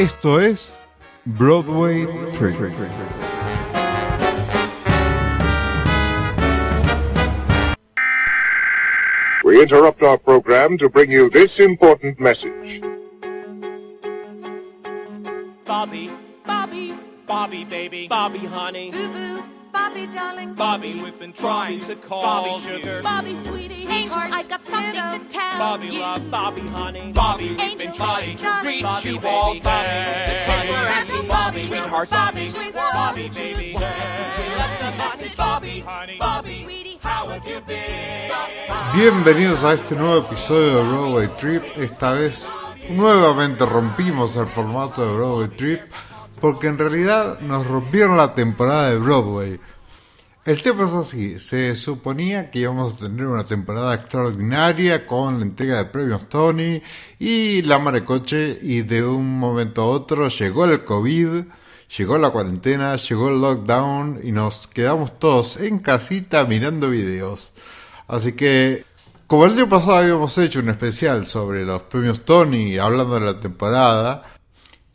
Esto es Broadway Trip. We interrupt our program to bring you this important message. Bobby, Bobby, Bobby, baby, Bobby, honey, Boo boo, Bobby darling, Bobby, we've been trying to call Bobby, you. sugar. Bobby sweetie, Angel, I got something to tell Bobby, you. love, Bobby, honey, Bobby, we've been Angel, trying to reach Bobby, you baby, all Bobby. day. The kids were asking Bobby, sweetheart, Bobby, Bobby, sweetheart, Bobby, baby, we left a message, Bobby, honey, Bobby, Sweetie, how have you been? Bienvenidos a este nuevo episodio de Broadway Trip. Esta vez nuevamente rompimos el formato de Broadway Trip porque en realidad nos rompieron la temporada de Broadway. El tema es así, se suponía que íbamos a tener una temporada extraordinaria con la entrega de premios Tony y la marecoche y de un momento a otro llegó el COVID, llegó la cuarentena, llegó el lockdown y nos quedamos todos en casita mirando videos. Así que, como el año pasado habíamos hecho un especial sobre los premios Tony hablando de la temporada,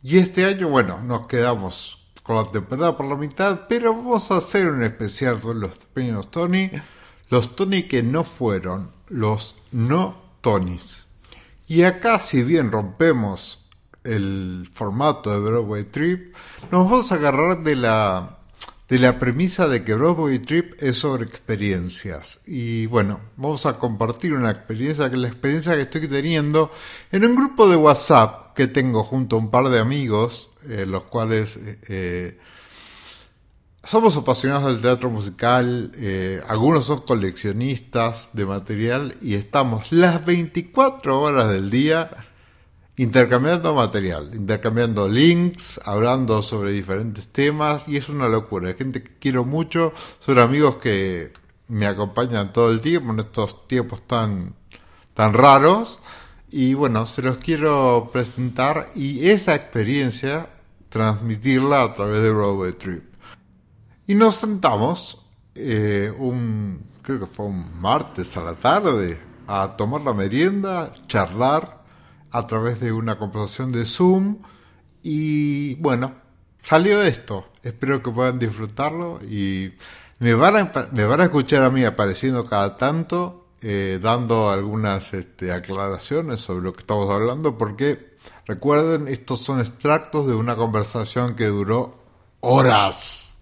y este año, bueno, nos quedamos con la temporada por la mitad, pero vamos a hacer un especial sobre los premios Tony, los Tony que no fueron, los no Tonys. Y acá, si bien rompemos el formato de Broadway Trip, nos vamos a agarrar de la de la premisa de que Broadway Trip es sobre experiencias. Y bueno, vamos a compartir una experiencia, que la experiencia que estoy teniendo en un grupo de WhatsApp que tengo junto a un par de amigos, eh, los cuales eh, eh, somos apasionados del teatro musical, eh, algunos son coleccionistas de material y estamos las 24 horas del día intercambiando material, intercambiando links, hablando sobre diferentes temas y es una locura. Hay gente que quiero mucho, son amigos que me acompañan todo el tiempo en estos tiempos tan, tan raros y bueno, se los quiero presentar y esa experiencia transmitirla a través de Broadway Trip. Y nos sentamos eh, un, creo que fue un martes a la tarde, a tomar la merienda, charlar a través de una conversación de Zoom y bueno, salió esto. Espero que puedan disfrutarlo y me van a, me van a escuchar a mí apareciendo cada tanto, eh, dando algunas este, aclaraciones sobre lo que estamos hablando, porque recuerden, estos son extractos de una conversación que duró horas.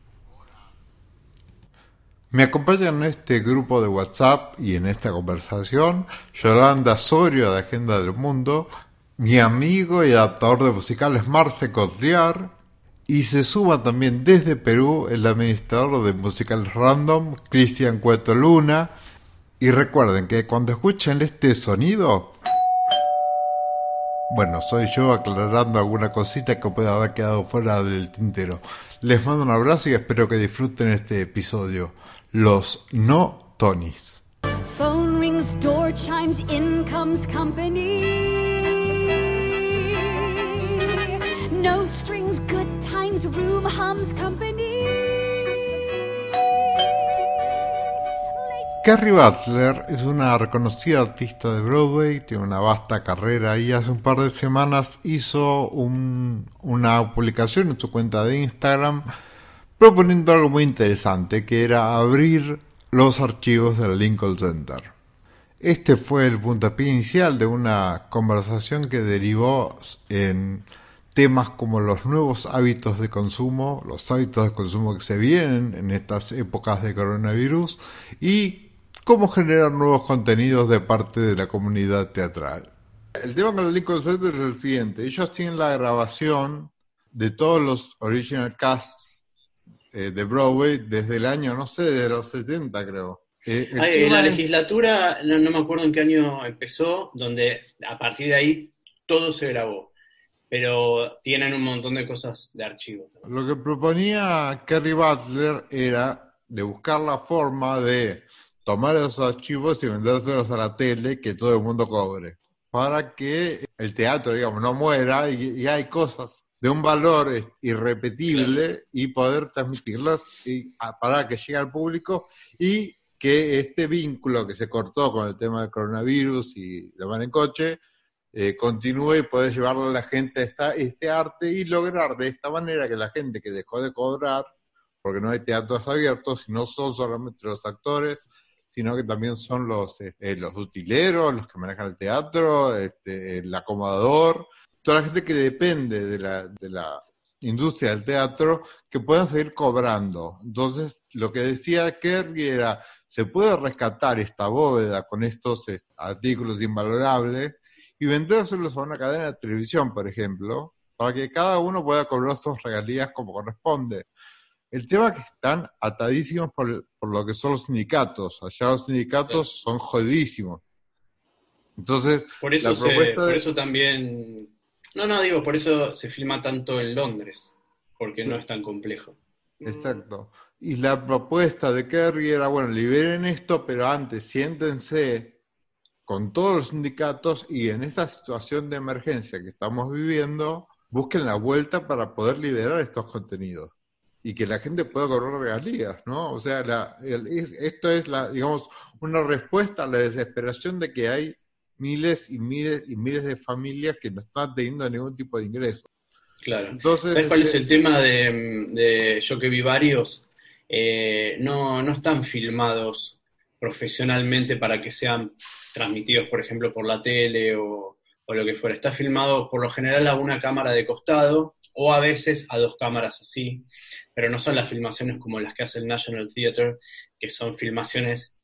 Me acompañan en este grupo de WhatsApp y en esta conversación Yolanda Sorio de Agenda del Mundo, mi amigo y adaptador de musicales Marce Cotliar, y se suma también desde Perú el administrador de musicales random Cristian Cueto Luna. Y recuerden que cuando escuchen este sonido, bueno, soy yo aclarando alguna cosita que pueda haber quedado fuera del tintero. Les mando un abrazo y espero que disfruten este episodio. Los no Tonys. Phone rings, door chimes, in comes company. No strings, good times, room hums company. Carrie Butler es una reconocida artista de Broadway, tiene una vasta carrera y hace un par de semanas hizo un- una publicación en su cuenta de Instagram proponiendo algo muy interesante, que era abrir los archivos del Lincoln Center. Este fue el puntapié inicial de una conversación que derivó en temas como los nuevos hábitos de consumo, los hábitos de consumo que se vienen en estas épocas de coronavirus y cómo generar nuevos contenidos de parte de la comunidad teatral. El tema con el Lincoln Center es el siguiente, ellos tienen la grabación de todos los original casts eh, de Broadway desde el año, no sé, de los 70 creo. Eh, Ay, la es- legislatura, no, no me acuerdo en qué año empezó, donde a partir de ahí todo se grabó. Pero tienen un montón de cosas de archivos. Lo que proponía Kerry Butler era de buscar la forma de tomar esos archivos y vendérselos a la tele que todo el mundo cobre, para que el teatro, digamos, no muera y, y hay cosas de un valor irrepetible y poder transmitirlas y- a- para que llegue al público y que este vínculo que se cortó con el tema del coronavirus y la van en coche eh, continúe y poder llevarle a la gente esta, este arte y lograr de esta manera que la gente que dejó de cobrar, porque no hay teatros abiertos, y no son solamente los actores, sino que también son los, este, los utileros, los que manejan el teatro, este, el acomodador, toda la gente que depende de la, de la industria del teatro, que puedan seguir cobrando. Entonces, lo que decía Kerry era, se puede rescatar esta bóveda con estos eh, artículos invalorables y vendérselos a una cadena de televisión, por ejemplo, para que cada uno pueda cobrar sus regalías como corresponde. El tema es que están atadísimos por, por lo que son los sindicatos. Allá los sindicatos son jodidísimos. Entonces, Por eso, la se- propuesta por de- eso también. No, no, digo, por eso se filma tanto en Londres, porque no es tan complejo. Exacto. Y la propuesta de Kerry era, bueno, liberen esto, pero antes siéntense con todos los sindicatos y en esta situación de emergencia que estamos viviendo, busquen la vuelta para poder liberar estos contenidos y que la gente pueda cobrar regalías, ¿no? O sea, la- el- es- esto es, la, digamos, una respuesta a la desesperación de que hay miles y miles y miles de familias que no están teniendo ningún tipo de ingreso. Claro. Entonces, ¿Sabes cuál es este, el tema de, de yo que vi varios? Eh, no, no están filmados profesionalmente para que sean transmitidos, por ejemplo, por la tele o, o lo que fuera. Está filmado por lo general a una cámara de costado o a veces a dos cámaras así, pero no son las filmaciones como las que hace el National Theatre, que son filmaciones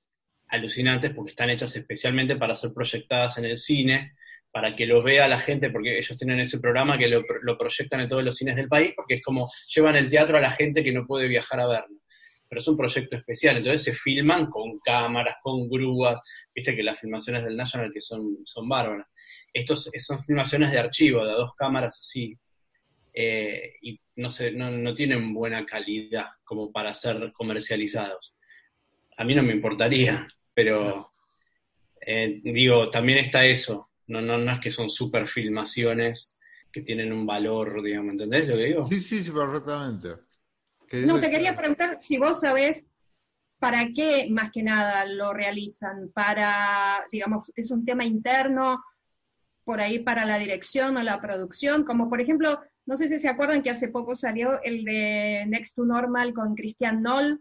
alucinantes porque están hechas especialmente para ser proyectadas en el cine, para que lo vea la gente, porque ellos tienen ese programa que lo, proyectan en todos los cines del país, porque es como llevan el teatro a la gente que no puede viajar a verlo. Pero es un proyecto especial, entonces se filman con cámaras, con grúas, viste que las filmaciones del National que son, son bárbaras. Estos son filmaciones de archivo, de dos cámaras así, eh, y no, sé, no, no tienen buena calidad como para ser comercializados. A mí no me importaría, pero eh, digo, también está eso. No, no, no es que son super filmaciones que tienen un valor, digamos, ¿entendés lo que digo? Sí, sí, sí, perfectamente. No, te quería preguntar si vos sabés para qué más que nada lo realizan. Para, digamos, es un tema interno, por ahí para la dirección o la producción, como por ejemplo, no sé si se acuerdan que hace poco salió el de Next to Normal con Christian Noll,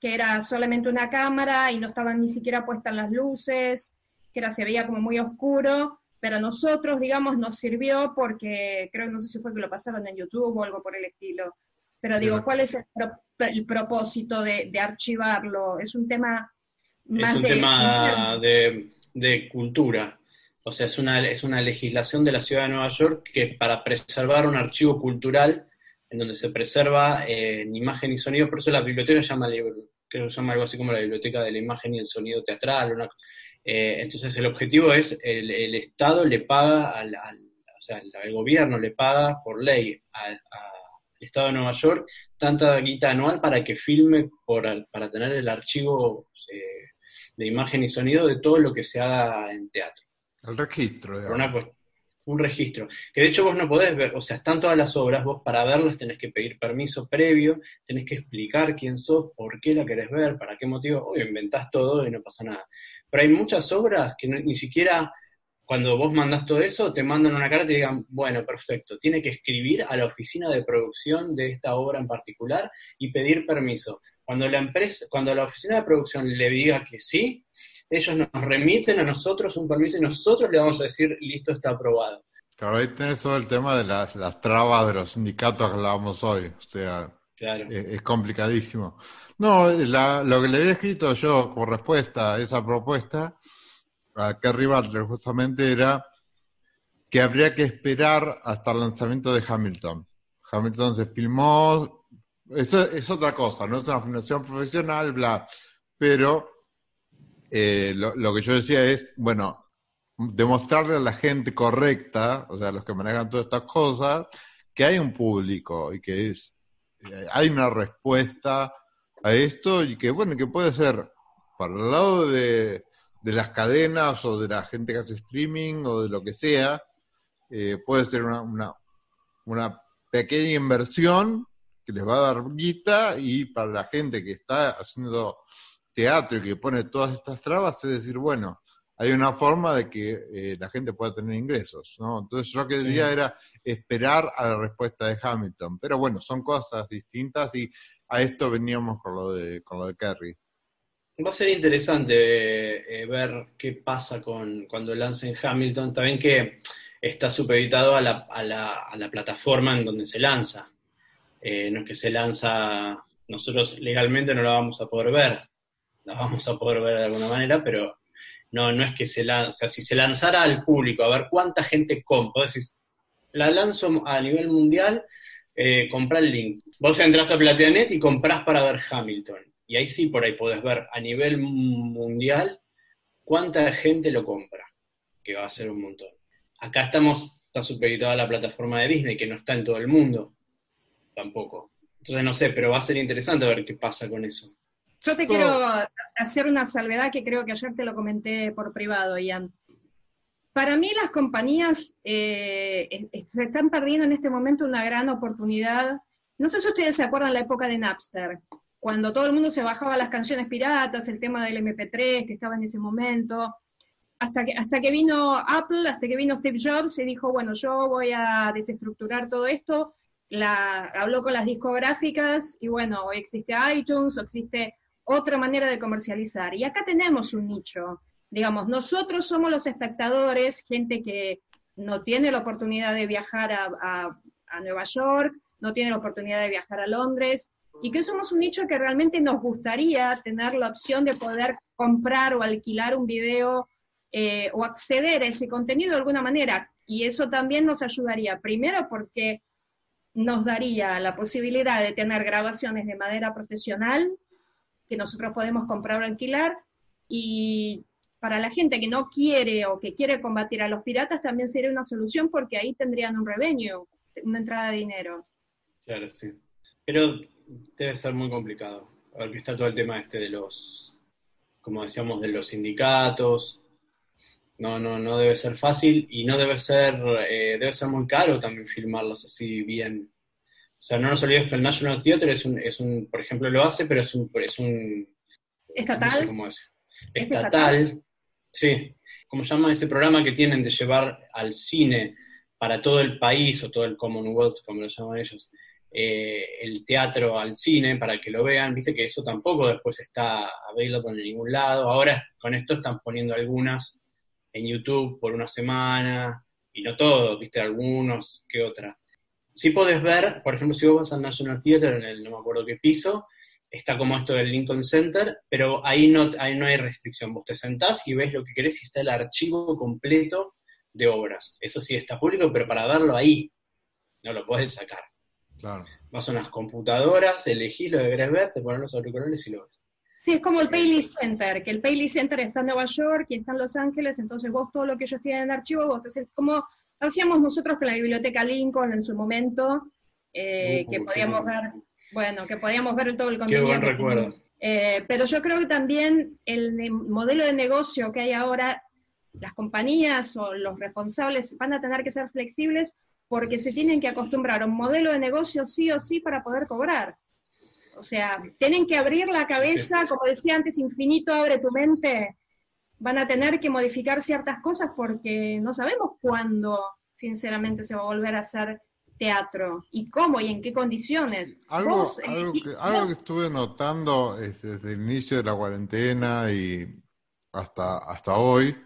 que era solamente una cámara y no estaban ni siquiera puestas las luces, que era, se veía como muy oscuro, pero a nosotros, digamos, nos sirvió porque creo, no sé si fue que lo pasaron en YouTube o algo por el estilo. Pero digo, ¿cuál es el, pro- el propósito de, de archivarlo? Es un tema más Es un de- tema de, de cultura. O sea, es una, es una legislación de la ciudad de Nueva York que para preservar un archivo cultural en donde se preserva eh, en imagen y sonido, por eso la biblioteca se llama, creo que se llama algo así como la biblioteca de la imagen y el sonido teatral. Una. Eh, entonces el objetivo es, el, el Estado le paga, al, al- o sea, el, gobierno le paga por ley al Estado de Nueva York tanta guita anual para que filme, por, para tener el archivo eh, de imagen y sonido de todo lo que se haga en teatro. El registro, una un registro. Que de hecho vos no podés ver, o sea, están todas las obras, vos para verlas tenés que pedir permiso previo, tenés que explicar quién sos, por qué la querés ver, para qué motivo, o inventás todo y no pasa nada. Pero hay muchas obras que ni siquiera cuando vos mandás todo eso, te mandan una carta y te digan, bueno, perfecto, tiene que escribir a la oficina de producción de esta obra en particular y pedir permiso. Cuando la empresa, cuando la oficina de producción le diga que sí, ellos nos remiten a nosotros un permiso y nosotros le vamos a decir, listo, está aprobado. Claro, ahí tenés todo el tema de las, las trabas de los sindicatos que hablábamos hoy. O sea, Claro. es, es complicadísimo. No, la- lo que le había escrito yo como respuesta a esa propuesta a Kerry Butler justamente era que habría que esperar hasta el lanzamiento de Hamilton. Hamilton se filmó, eso es otra cosa, no es una filmación profesional, bla, pero eh, lo, lo que yo decía es, bueno, demostrarle a la gente correcta, o sea, los que manejan todas estas cosas, que hay un público y que es, eh, hay una respuesta a esto y que, bueno, que puede ser para el lado de, de las cadenas o de la gente que hace streaming o de lo que sea, eh, puede ser una, una pequeña inversión que les va a dar guita y para la gente que está haciendo teatro y que pone todas estas trabas es decir, bueno, hay una forma de que eh, la gente pueda tener ingresos, ¿no? Entonces yo lo que decía era esperar a la respuesta de Hamilton, pero bueno, son cosas distintas y a esto veníamos con lo de, con lo de Kerry. Va a ser interesante eh, ver qué pasa con cuando lancen Hamilton. También que está supeditado a la, a la, a la plataforma en donde se lanza. Eh, no es que se lanza, nosotros legalmente no la vamos a poder ver, la vamos a poder ver de alguna manera, pero no, no es que se lanza, o sea, si se lanzara al público a ver cuánta gente compra, decir, la lanzo a nivel mundial, eh, compra el link. Vos entras a Plateanet y comprás para ver Hamilton. Y ahí sí, por ahí podés ver a nivel mundial cuánta gente lo compra, que va a ser un montón. Acá estamos, está supeditada la plataforma de Disney, que no está en todo el mundo, tampoco. Entonces no sé, pero va a ser interesante ver qué pasa con eso. Yo te quiero hacer una salvedad que creo que ayer te lo comenté por privado, Ian. Para mí las compañías eh, se están perdiendo en este momento una gran oportunidad. No sé si ustedes se acuerdan la época de Napster, cuando todo el mundo se bajaba las canciones piratas, el tema del MP3 que estaba en ese momento, hasta que, hasta que vino Apple, hasta que vino Steve Jobs y dijo, bueno, yo voy a desestructurar todo esto, la, habló con las discográficas y bueno, hoy existe iTunes, o existe otra manera de comercializar. Y acá tenemos un nicho, digamos, nosotros somos los espectadores, gente que no tiene la oportunidad de viajar a, Nueva York, no tiene la oportunidad de viajar a Londres, y que somos un nicho que realmente nos gustaría tener la opción de poder comprar o alquilar un video eh, o acceder a ese contenido de alguna manera. Y eso también nos ayudaría, primero porque nos daría la posibilidad de tener grabaciones de manera profesional que nosotros podemos comprar o alquilar y para la gente que no quiere o que quiere combatir a los piratas también sería una solución porque ahí tendrían un revenue, una entrada de dinero. Claro, sí. Pero debe ser muy complicado. Porque está todo el tema este de los, como decíamos, de los sindicatos. No, no, no debe ser fácil y no debe ser, eh, debe ser muy caro también filmarlos así bien. O sea, no nos olvidemos que el National Theatre es un, es un, por ejemplo, lo hace, pero es un, es un ¿Estatal? no sé cómo es. ¿Es Estatal, sí. ¿Cómo se llama ese programa que tienen de llevar al cine para todo el país o todo el Commonwealth, como lo llaman ellos? eh, el teatro al cine para que lo vean, viste que eso tampoco después está available en ningún lado. Ahora con esto están poniendo algunas en YouTube por una semana, y no todo, viste algunos que otra. Sí podés ver, por ejemplo, si vos vas al National Theatre, en el no me acuerdo qué piso, está como esto del Lincoln Center, pero ahí no, ahí no hay restricción. Vos te sentás y ves lo que querés y está el archivo completo de obras. Eso sí está público, pero para verlo ahí, no lo podés sacar. Claro. Vas a unas computadoras, elegís lo que querés ver, te pones los auriculares y lo ves. Sí, es como el Paley Center, que el Paley Center está en Nueva York y está en Los Ángeles, entonces vos todo lo que ellos tienen en archivo, vos te haces como hacíamos nosotros con la biblioteca Lincoln en su momento, eh, Uh, que qué podíamos ver, bueno, que podíamos ver todo el Qué contenido. buen recuerdo. Eh, pero yo creo que también el modelo de negocio que hay ahora, las compañías o los responsables van a tener que ser flexibles porque se tienen que acostumbrar a un modelo de negocio sí o sí para poder cobrar. O sea, tienen que abrir la cabeza, como decía antes, infinito abre tu mente. Van a tener que modificar ciertas cosas porque no sabemos cuándo, sinceramente, se va a volver a hacer teatro y cómo y en qué condiciones. Algo, Vos, algo, y- que, algo que estuve notando es desde el inicio de la cuarentena y hasta, hasta hoy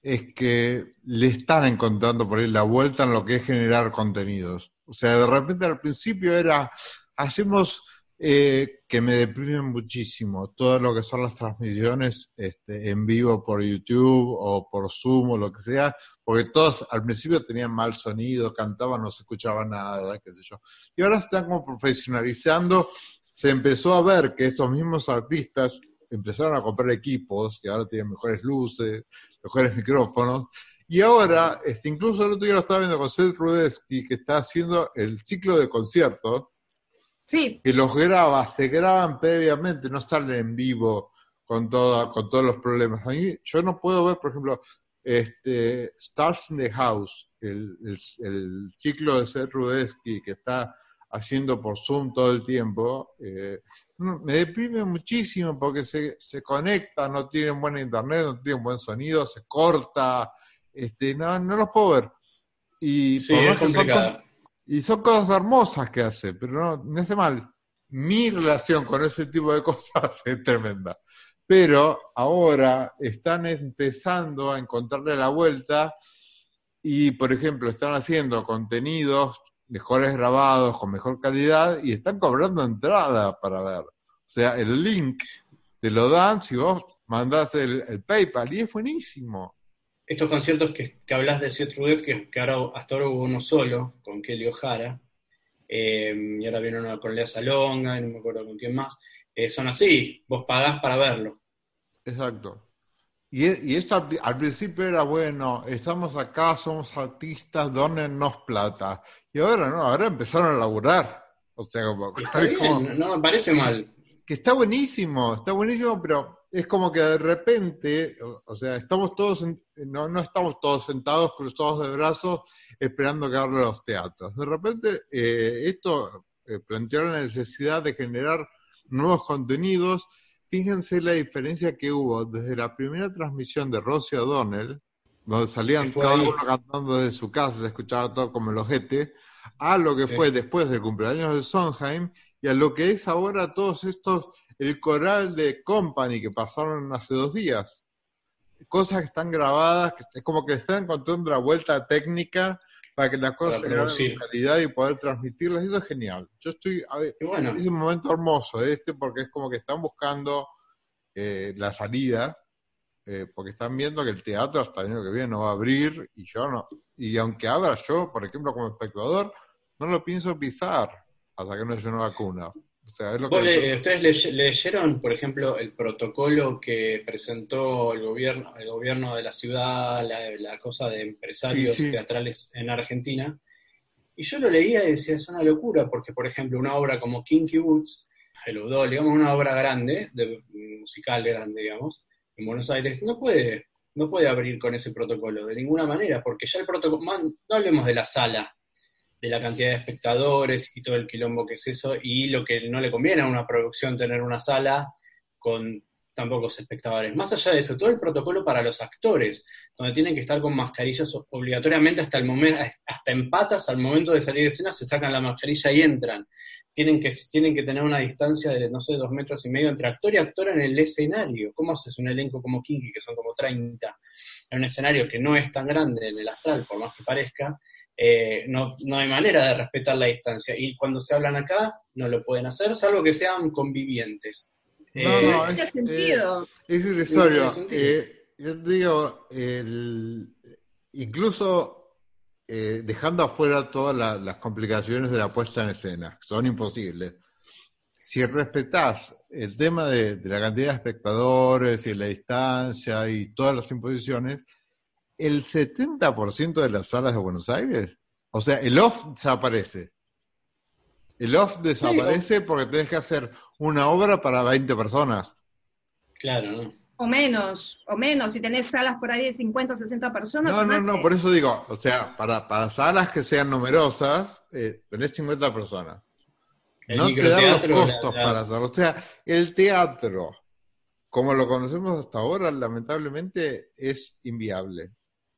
es que le están encontrando por ahí la vuelta en lo que es generar contenidos. O sea, de repente al principio era, hacemos eh, que me deprimen muchísimo todo lo que son las transmisiones este, en vivo por YouTube o por Zoom o lo que sea, porque todos al principio tenían mal sonido, cantaban, no se escuchaba nada, qué sé yo. Y ahora están como profesionalizando. Se empezó a ver que estos mismos artistas empezaron a comprar equipos que ahora tienen mejores luces, mejores micrófonos. Y ahora, este, incluso el otro día lo estaba viendo con Seth Rudetsky, que está haciendo el ciclo de conciertos, Sí, que los graba, se graban previamente, no salen en vivo con, toda, con todos los problemas. A mí, yo no puedo ver, por ejemplo, este, Stars in the House, el, el- el ciclo de Seth Rudetsky que está haciendo por Zoom todo el tiempo, eh, me deprime muchísimo porque se, se conecta, no tienen buen internet, no tienen buen sonido, se corta, este, no, no los puedo ver. Y, Sí, por es más que son complicado. Y son cosas hermosas que hace, pero no, me hace mal. Mi relación con ese tipo de cosas es tremenda. Pero ahora están empezando a encontrarle la vuelta y, por ejemplo, están haciendo contenidos mejores grabados, con mejor calidad y están cobrando entrada para ver. O sea, el link te lo dan si vos mandás el, el PayPal y es buenísimo. Estos conciertos que, que hablas de Seth Rodet, que, que ahora, hasta ahora hubo uno solo, con Kelly O'Hara, eh, y ahora viene uno con Lea Salonga, y no me acuerdo con quién más, eh, son así, vos pagás para verlo. Exacto. Y, e- y esto al, pri- al principio era bueno, estamos acá, somos artistas, donennos plata. Y ahora no, ahora empezaron a laburar. O sea, como, está no me parece mal. que está buenísimo, está buenísimo, pero es como que de repente, o, sea, estamos todos, no, no estamos todos sentados cruzados de brazos esperando que abran los teatros. De repente, eh, esto eh, planteó la necesidad de generar nuevos contenidos. Fíjense la diferencia que hubo desde la primera transmisión de Rosie O'Donnell, donde salían cada uno cantando desde su casa, se escuchaba todo como el ojete, a lo que Sí. fue después del cumpleaños de Sondheim y a lo que es ahora todos estos, el coral de Company que pasaron hace dos días. Cosas que están grabadas, que es como que están encontrando la vuelta técnica para que las cosas se graben calidad y poder transmitirlas. Eso es genial. Yo estoy, bueno, es un momento hermoso este porque es como que están buscando eh, la salida, eh, porque están viendo que el teatro hasta el año que viene no va a abrir y yo no. Y aunque abra yo, por ejemplo, como espectador, no lo pienso pisar hasta que no haya una vacuna. O sea, es lo ¿Vos que... le- ¿Ustedes leye- leyeron, por ejemplo, el protocolo que presentó el gobierno, el gobierno de la ciudad, la, la cosa de empresarios Sí, sí. teatrales en Argentina? Y yo lo leía y decía, es una locura, porque, por ejemplo, una obra como Kinky Boots, el Udol, digamos, una obra grande, de, musical grande, digamos, en Buenos Aires, no puede, no puede abrir con ese protocolo, de ninguna manera, porque ya el protocolo, man- no hablemos de la sala, de la cantidad de espectadores y todo el quilombo que es eso, y lo que no le conviene a una producción tener una sala con tan pocos espectadores. Más allá de eso, todo el protocolo para los actores, donde tienen que estar con mascarillas obligatoriamente hasta el momento, hasta en patas, al momento de salir de escena, se sacan la mascarilla y entran. Tienen que, tienen que tener una distancia de, no sé, dos metros y medio entre actor y actor en el escenario. ¿Cómo haces un elenco como Kinky, que son como 30, en un escenario que no es tan grande en el astral, por más que parezca? Eh, no, no hay manera de respetar la distancia. Y cuando se hablan acá, no lo pueden hacer, salvo que sean convivientes. No, Eh, no, tiene es, sentido. eh, es irrisorio. Eh, yo te digo, el- incluso eh, dejando afuera todas la- las complicaciones de la puesta en escena, que son imposibles, si respetás el tema de, de la cantidad de espectadores y la distancia y todas las imposiciones, el 70% de las salas de Buenos Aires, o sea, el off desaparece. El off desaparece porque tenés que hacer una obra para 20 personas. Claro, ¿no? O menos, o menos. Si tenés salas por ahí de 50, 60 personas. No, no, no, por eso digo, o sea, para, para salas que sean numerosas, eh, tenés 50 personas. El no te dan los la- costos la- para hacerlo. O sea, el teatro, como lo conocemos hasta ahora, lamentablemente es inviable.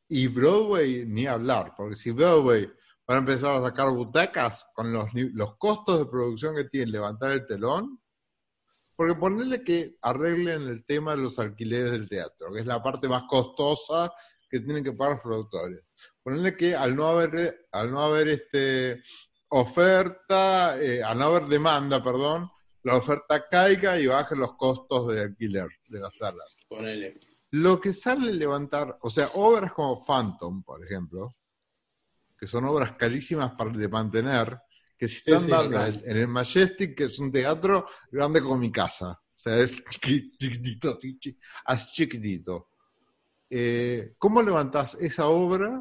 Y Broadway, ni hablar, porque si Broadway va a empezar a sacar butacas con los, los costos de producción que tiene levantar el telón, porque ponerle que arreglen el tema de los alquileres del teatro, que es la parte más costosa que tienen que pagar los productores. Ponerle que al no haber, al no haber este, oferta, eh, al no haber demanda, perdón, la oferta caiga y baje los costos de alquiler de la sala. ponele. Lo que sale levantar, o sea, obras como Phantom, por ejemplo, que son obras carísimas para de mantener, que se están sí, dando en el, en el Majestic, que es un teatro grande como mi casa. O sea, es chiqui- chiquitito, así, así chiquitito. Eh, ¿Cómo levantás esa obra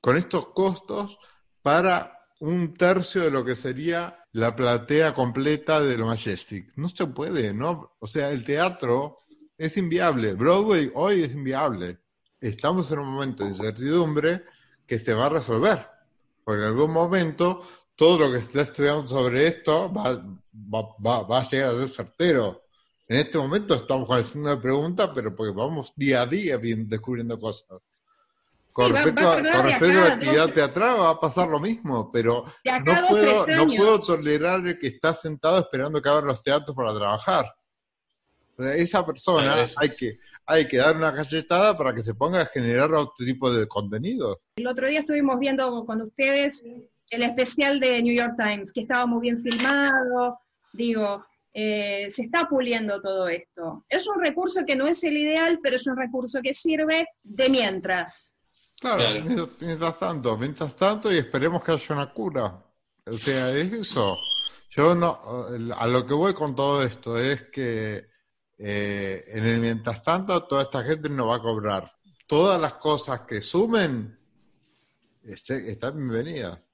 con estos costos para un tercio de lo que sería la platea completa del Majestic? No se puede, ¿no? O sea, el teatro es inviable. Broadway hoy es inviable. Estamos en un momento de incertidumbre que se va a resolver. Porque en algún momento todo lo que se está estudiando sobre esto va, va- va- va a llegar a ser certero. En este momento estamos con el signo de pregunta, pero porque vamos día a día descubriendo cosas. Con Sí, respecto, a con respecto a la actividad dos- teatral va a pasar lo mismo, pero no puedo, no puedo tolerar el que está sentado esperando que abran los teatros para trabajar. O sea, esa persona hay que, hay que dar una cachetada para que se ponga a generar otro tipo de contenidos. El otro día estuvimos viendo con ustedes el especial de New York Times, que estaba muy bien filmado. Digo, eh, se está puliendo todo esto. Es un recurso que no es el ideal, pero es un recurso que sirve de mientras. Claro, Claro. Mientras, mientras tanto, mientras tanto y esperemos que haya una cura. O sea, es eso. Yo no, a lo que voy con todo esto es que eh, en el mientras tanto toda esta gente no va a cobrar. Todas las cosas que sumen este, están bienvenidas.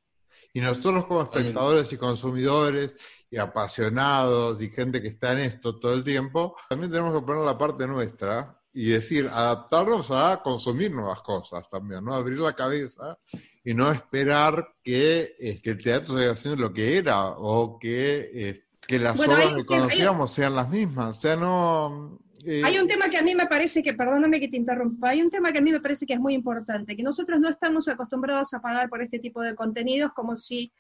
Y nosotros como espectadores y consumidores y apasionados y gente que está en esto todo el tiempo, también tenemos que poner la parte nuestra y decir, adaptarnos a consumir nuevas cosas también, ¿no? Abrir la cabeza y no esperar que, que el teatro siga siendo lo que era o que, eh, que las Bueno, obras hay- que conocíamos sean las mismas. O sea, no... eh, Hay un tema que a mí me parece que, perdóname que te interrumpa, hay un tema que a mí me parece que es muy importante, que nosotros no estamos acostumbrados a pagar por este tipo de contenidos como si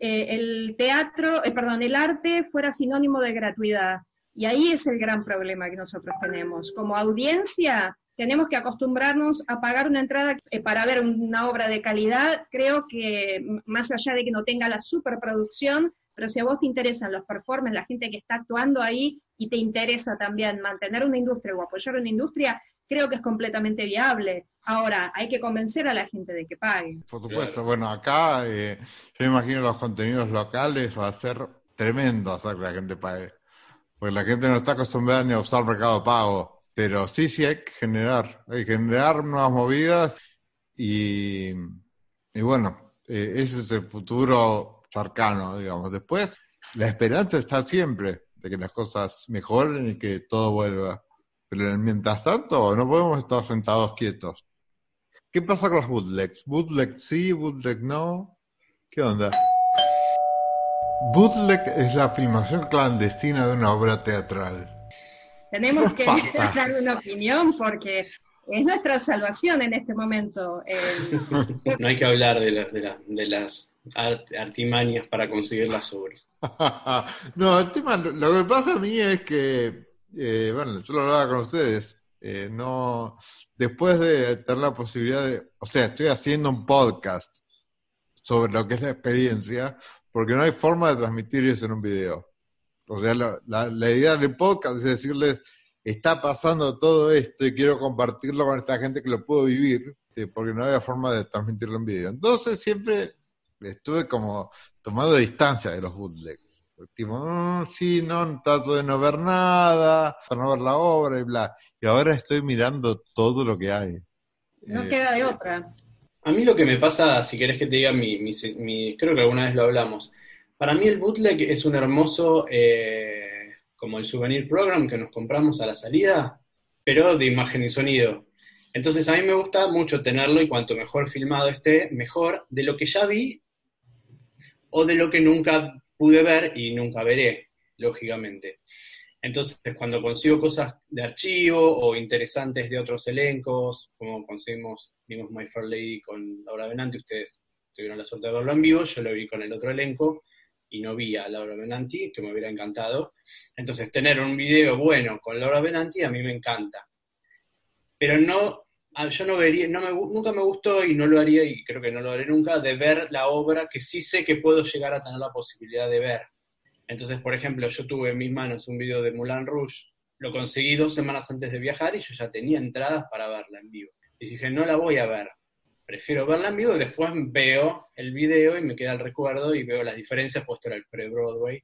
eh, el teatro, eh, perdón, el arte fuera sinónimo de gratuidad. Y ahí es el gran problema que nosotros tenemos. Como audiencia, tenemos que acostumbrarnos a pagar una entrada eh, para ver una obra de calidad. Creo que más allá de que no tenga la superproducción, pero si a vos te interesan los performances, la gente que está actuando ahí y te interesa también mantener una industria o apoyar una industria, creo que es completamente viable. Ahora, hay que convencer a la gente de que pague. Por supuesto, bueno, acá eh, yo imagino los contenidos locales va a ser tremendo hacer que la gente pague. Porque la gente no está acostumbrada ni a usar Mercado Pago. Pero sí, sí hay que generar, hay que generar nuevas movidas y, y bueno, eh, ese es el futuro cercano, digamos. Después, la esperanza está siempre de que las cosas mejoren y que todo vuelva. Pero mientras tanto, no podemos estar sentados quietos. ¿Qué pasa con los bootlegs? ¿Bootleg sí, bootleg no? ¿Qué onda? Bootleg es la filmación clandestina de una obra teatral. Tenemos ¿Qué que pasa? dar una opinión porque es nuestra salvación en este momento. El- No hay que hablar de las, de las, de las art- artimañas para conseguir las obras. no, el tema, lo, que pasa a mí es que, eh, bueno, yo lo hablaba con ustedes, eh, no, después de tener la posibilidad de, o sea, estoy haciendo un podcast sobre lo que es la experiencia, porque no hay forma de transmitir eso en un video. O sea, la, la- la idea del podcast es decirles, está pasando todo esto y quiero compartirlo con esta gente que lo pudo vivir, eh, porque no había forma de transmitirlo en video. Entonces siempre estuve como tomando distancia de los bootlegs. Tipo, "Mm, sí, no, trato de no ver nada, para no ver la obra y bla. Y ahora estoy mirando todo lo que hay. no Eh, queda de otra. A mí lo que me pasa, si querés que te diga, mi, mi- mi- creo que alguna vez lo hablamos. Para mí el bootleg es un hermoso, eh, como el souvenir program que nos compramos a la salida, pero de imagen y sonido. Entonces a mí me gusta mucho tenerlo y cuanto mejor filmado esté, mejor de lo que ya vi o de lo que nunca pude ver y nunca veré, lógicamente. Entonces, cuando consigo cosas de archivo o interesantes de otros elencos, como conseguimos, vimos My Fair Lady con Laura Benanti, ustedes tuvieron la suerte de verlo en vivo, yo lo vi con el otro elenco y no vi a Laura Benanti, que me hubiera encantado. Entonces, tener un video bueno con Laura Benanti a mí me encanta. Pero no, yo no vería, nunca me gustó y no lo haría, y creo que no lo haré nunca, de ver la obra que sí sé que puedo llegar a tener la posibilidad de ver. Entonces, por ejemplo, yo tuve en mis manos un video de Moulin Rouge, lo conseguí dos semanas antes de viajar y yo ya tenía entradas para verla en vivo. Y dije, no la voy a ver, prefiero verla en vivo y después veo el video y me queda el recuerdo y veo las diferencias, puesto era el pre-Broadway.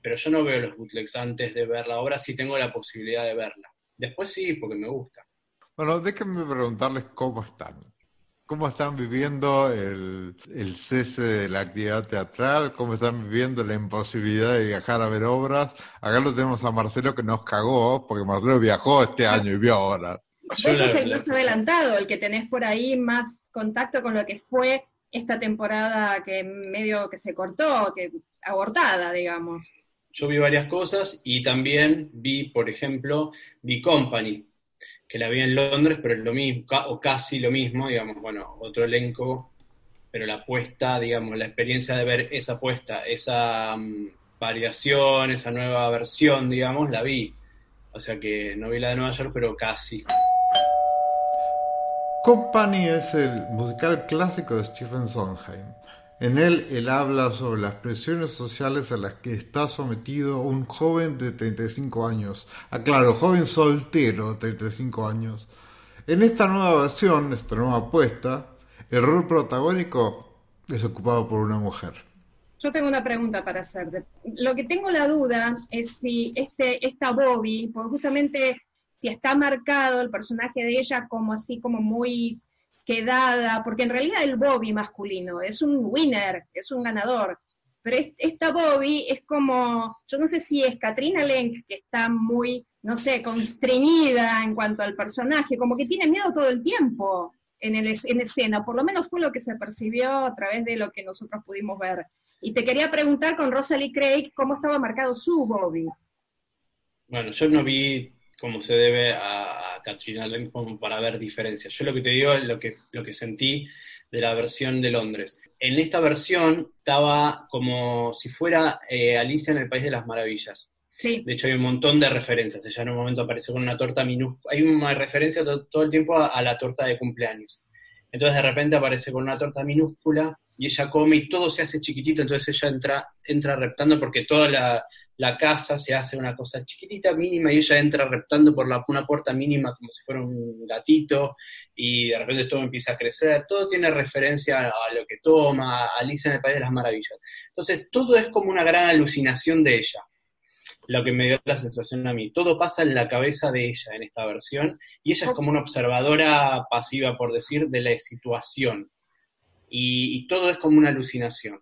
Pero yo no veo los bootlegs antes de ver la obra si tengo la posibilidad de verla. Después sí, porque me gusta. Bueno, déjenme preguntarles cómo están. ¿Cómo están viviendo el, el cese de la actividad teatral? ¿Cómo están viviendo la imposibilidad de viajar a ver obras? Acá lo tenemos a Marcelo que nos cagó, porque Marcelo viajó este año y vio obras. La- sos el la- más adelantado, el que tenés por ahí más contacto con lo que fue esta temporada que medio que se cortó, que abortada, digamos. Yo vi varias cosas y también vi, por ejemplo, The Company, que la vi en Londres, pero es lo mismo, o casi lo mismo, digamos, bueno, otro elenco, pero la apuesta, digamos, la experiencia de ver esa apuesta, esa mm, variación, esa nueva versión, digamos, la vi. O sea que no vi la de Nueva York, pero casi. Company es el musical clásico de Stephen Sondheim. En él, él habla sobre las presiones sociales a las que está sometido un joven de 35 años. Aclaro, joven soltero de 35 años. En esta nueva versión, esta nueva apuesta, el rol protagónico es ocupado por una mujer. Yo tengo una pregunta para hacerte. Lo que tengo la duda es si este, esta Bobby, porque justamente si está marcado el personaje de ella como así como muy quedada, porque en realidad el Bobby masculino es un winner, es un ganador, pero es- esta Bobby es como, yo no sé si es Katrina Lenk que está muy, no sé, constreñida en cuanto al personaje, como que tiene miedo todo el tiempo en, el, en escena, por lo menos fue lo que se percibió a través de lo que nosotros pudimos ver. Y te quería preguntar con Rosalie Craig cómo estaba marcado su Bobby. Bueno, yo no vi como se debe a, a Katrina como para ver diferencias. Yo lo que te digo es lo que, lo que sentí de la versión de Londres. En esta versión estaba como si fuera eh, Alicia en el País de las Maravillas. Sí, De hecho, hay un montón de referencias. Ella en un momento apareció con una torta minúscula. Hay una referencia to- todo el tiempo a, a la torta de cumpleaños. Entonces, de repente aparece con una torta minúscula y ella come y todo se hace chiquitito. Entonces, ella entra, entra reptando porque toda la, la casa se hace una cosa chiquitita, mínima, y ella entra reptando por la, una puerta mínima como si fuera un gatito. Y de repente todo empieza a crecer. Todo tiene referencia a, a lo que toma, a Alicia en el País de las Maravillas. Entonces, todo es como una gran alucinación de ella lo que me dio la sensación a mí. Todo pasa en la cabeza de ella en esta versión y ella es como una observadora pasiva, por decir, de la situación. Y, y todo es como una alucinación.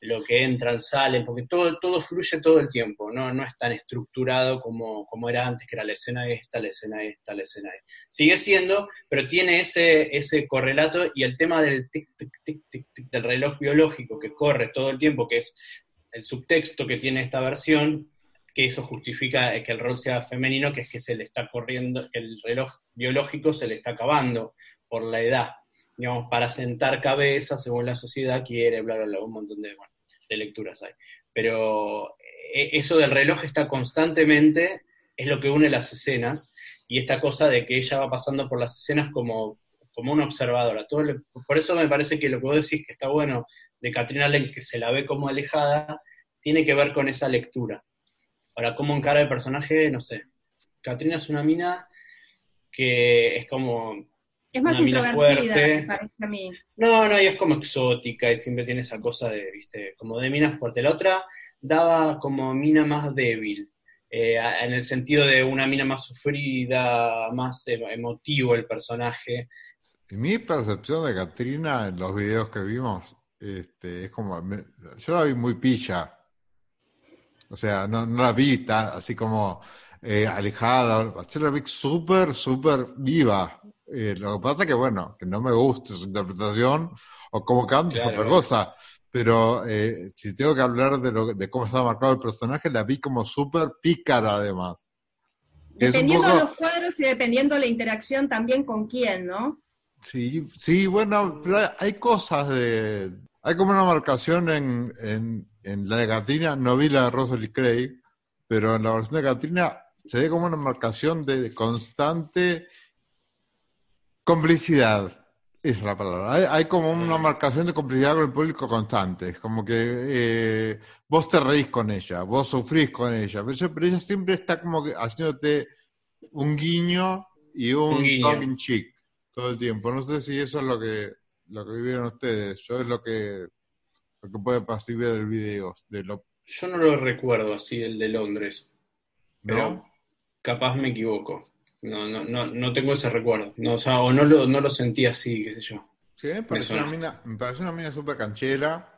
Lo que entran, salen, porque todo, todo fluye todo el tiempo, no, no es tan estructurado como, como era antes, que era la escena esta, la escena esta, la escena esta. Sigue siendo, pero tiene ese, ese correlato y el tema del tic, tic, tic, tic, tic, del reloj biológico que corre todo el tiempo, que es el subtexto que tiene esta versión, que eso justifica que el rol sea femenino, que es que se le está corriendo, que el reloj biológico se le está acabando por la edad, digamos, para sentar cabeza según la sociedad quiere, bla, bla, bla, un montón de, de lecturas hay. Pero eh, eso del reloj está constantemente, es lo que une las escenas, y esta cosa de que ella va pasando por las escenas como, como una observadora. Todo por eso me parece que lo que vos decís que está bueno de Katrina Lenk, que se la ve como alejada, tiene que ver con esa lectura. Ahora, cómo encara el personaje, no sé. Katrina es una mina que es como. Es más Una mina introvertida, fuerte. me parece a mí. No, no, y es como exótica y siempre tiene esa cosa de, viste, como de mina fuerte. La otra daba como mina más débil, eh, en el sentido de una mina más sufrida, más emo- emotivo el personaje. Y mi percepción de Katrina en los videos que vimos, este, es como, me- yo la vi muy pilla. O sea, no, no la vi tan, así como eh, alejada. Yo la vi súper, súper viva. Eh, lo que pasa que, bueno, que no me gusta su interpretación o como canta es Claro. otra cosa. Pero eh, si tengo que hablar de, lo, de cómo está marcado el personaje, la vi como súper pícara además. Es Dependiendo de los cuadros y dependiendo de la interacción también con quién, ¿no? Sí, sí, bueno, pero hay- hay cosas de... Hay como una marcación en, en, en la de Katrina, no vi la de Rosalie Craig, pero en la versión de Katrina se ve como una marcación de constante complicidad. Esa es la palabra. Hay, hay como una marcación de complicidad con el público constante. Es como que eh, vos te reís con ella, vos sufrís con ella, pero ella, pero ella siempre está como que haciéndote un guiño y un, Un guiño. talking cheek todo el tiempo. No sé si eso es lo que, lo que vivieron ustedes. Yo es lo que, lo que puede percibir del video. De lo, Yo no lo recuerdo así, el de Londres, pero ¿no? capaz me equivoco. No, no, no, no tengo ese recuerdo. No, o sea, o no lo, no lo sentí así, qué sé yo. Sí, me parece Me una mina, me parece una mina súper canchera.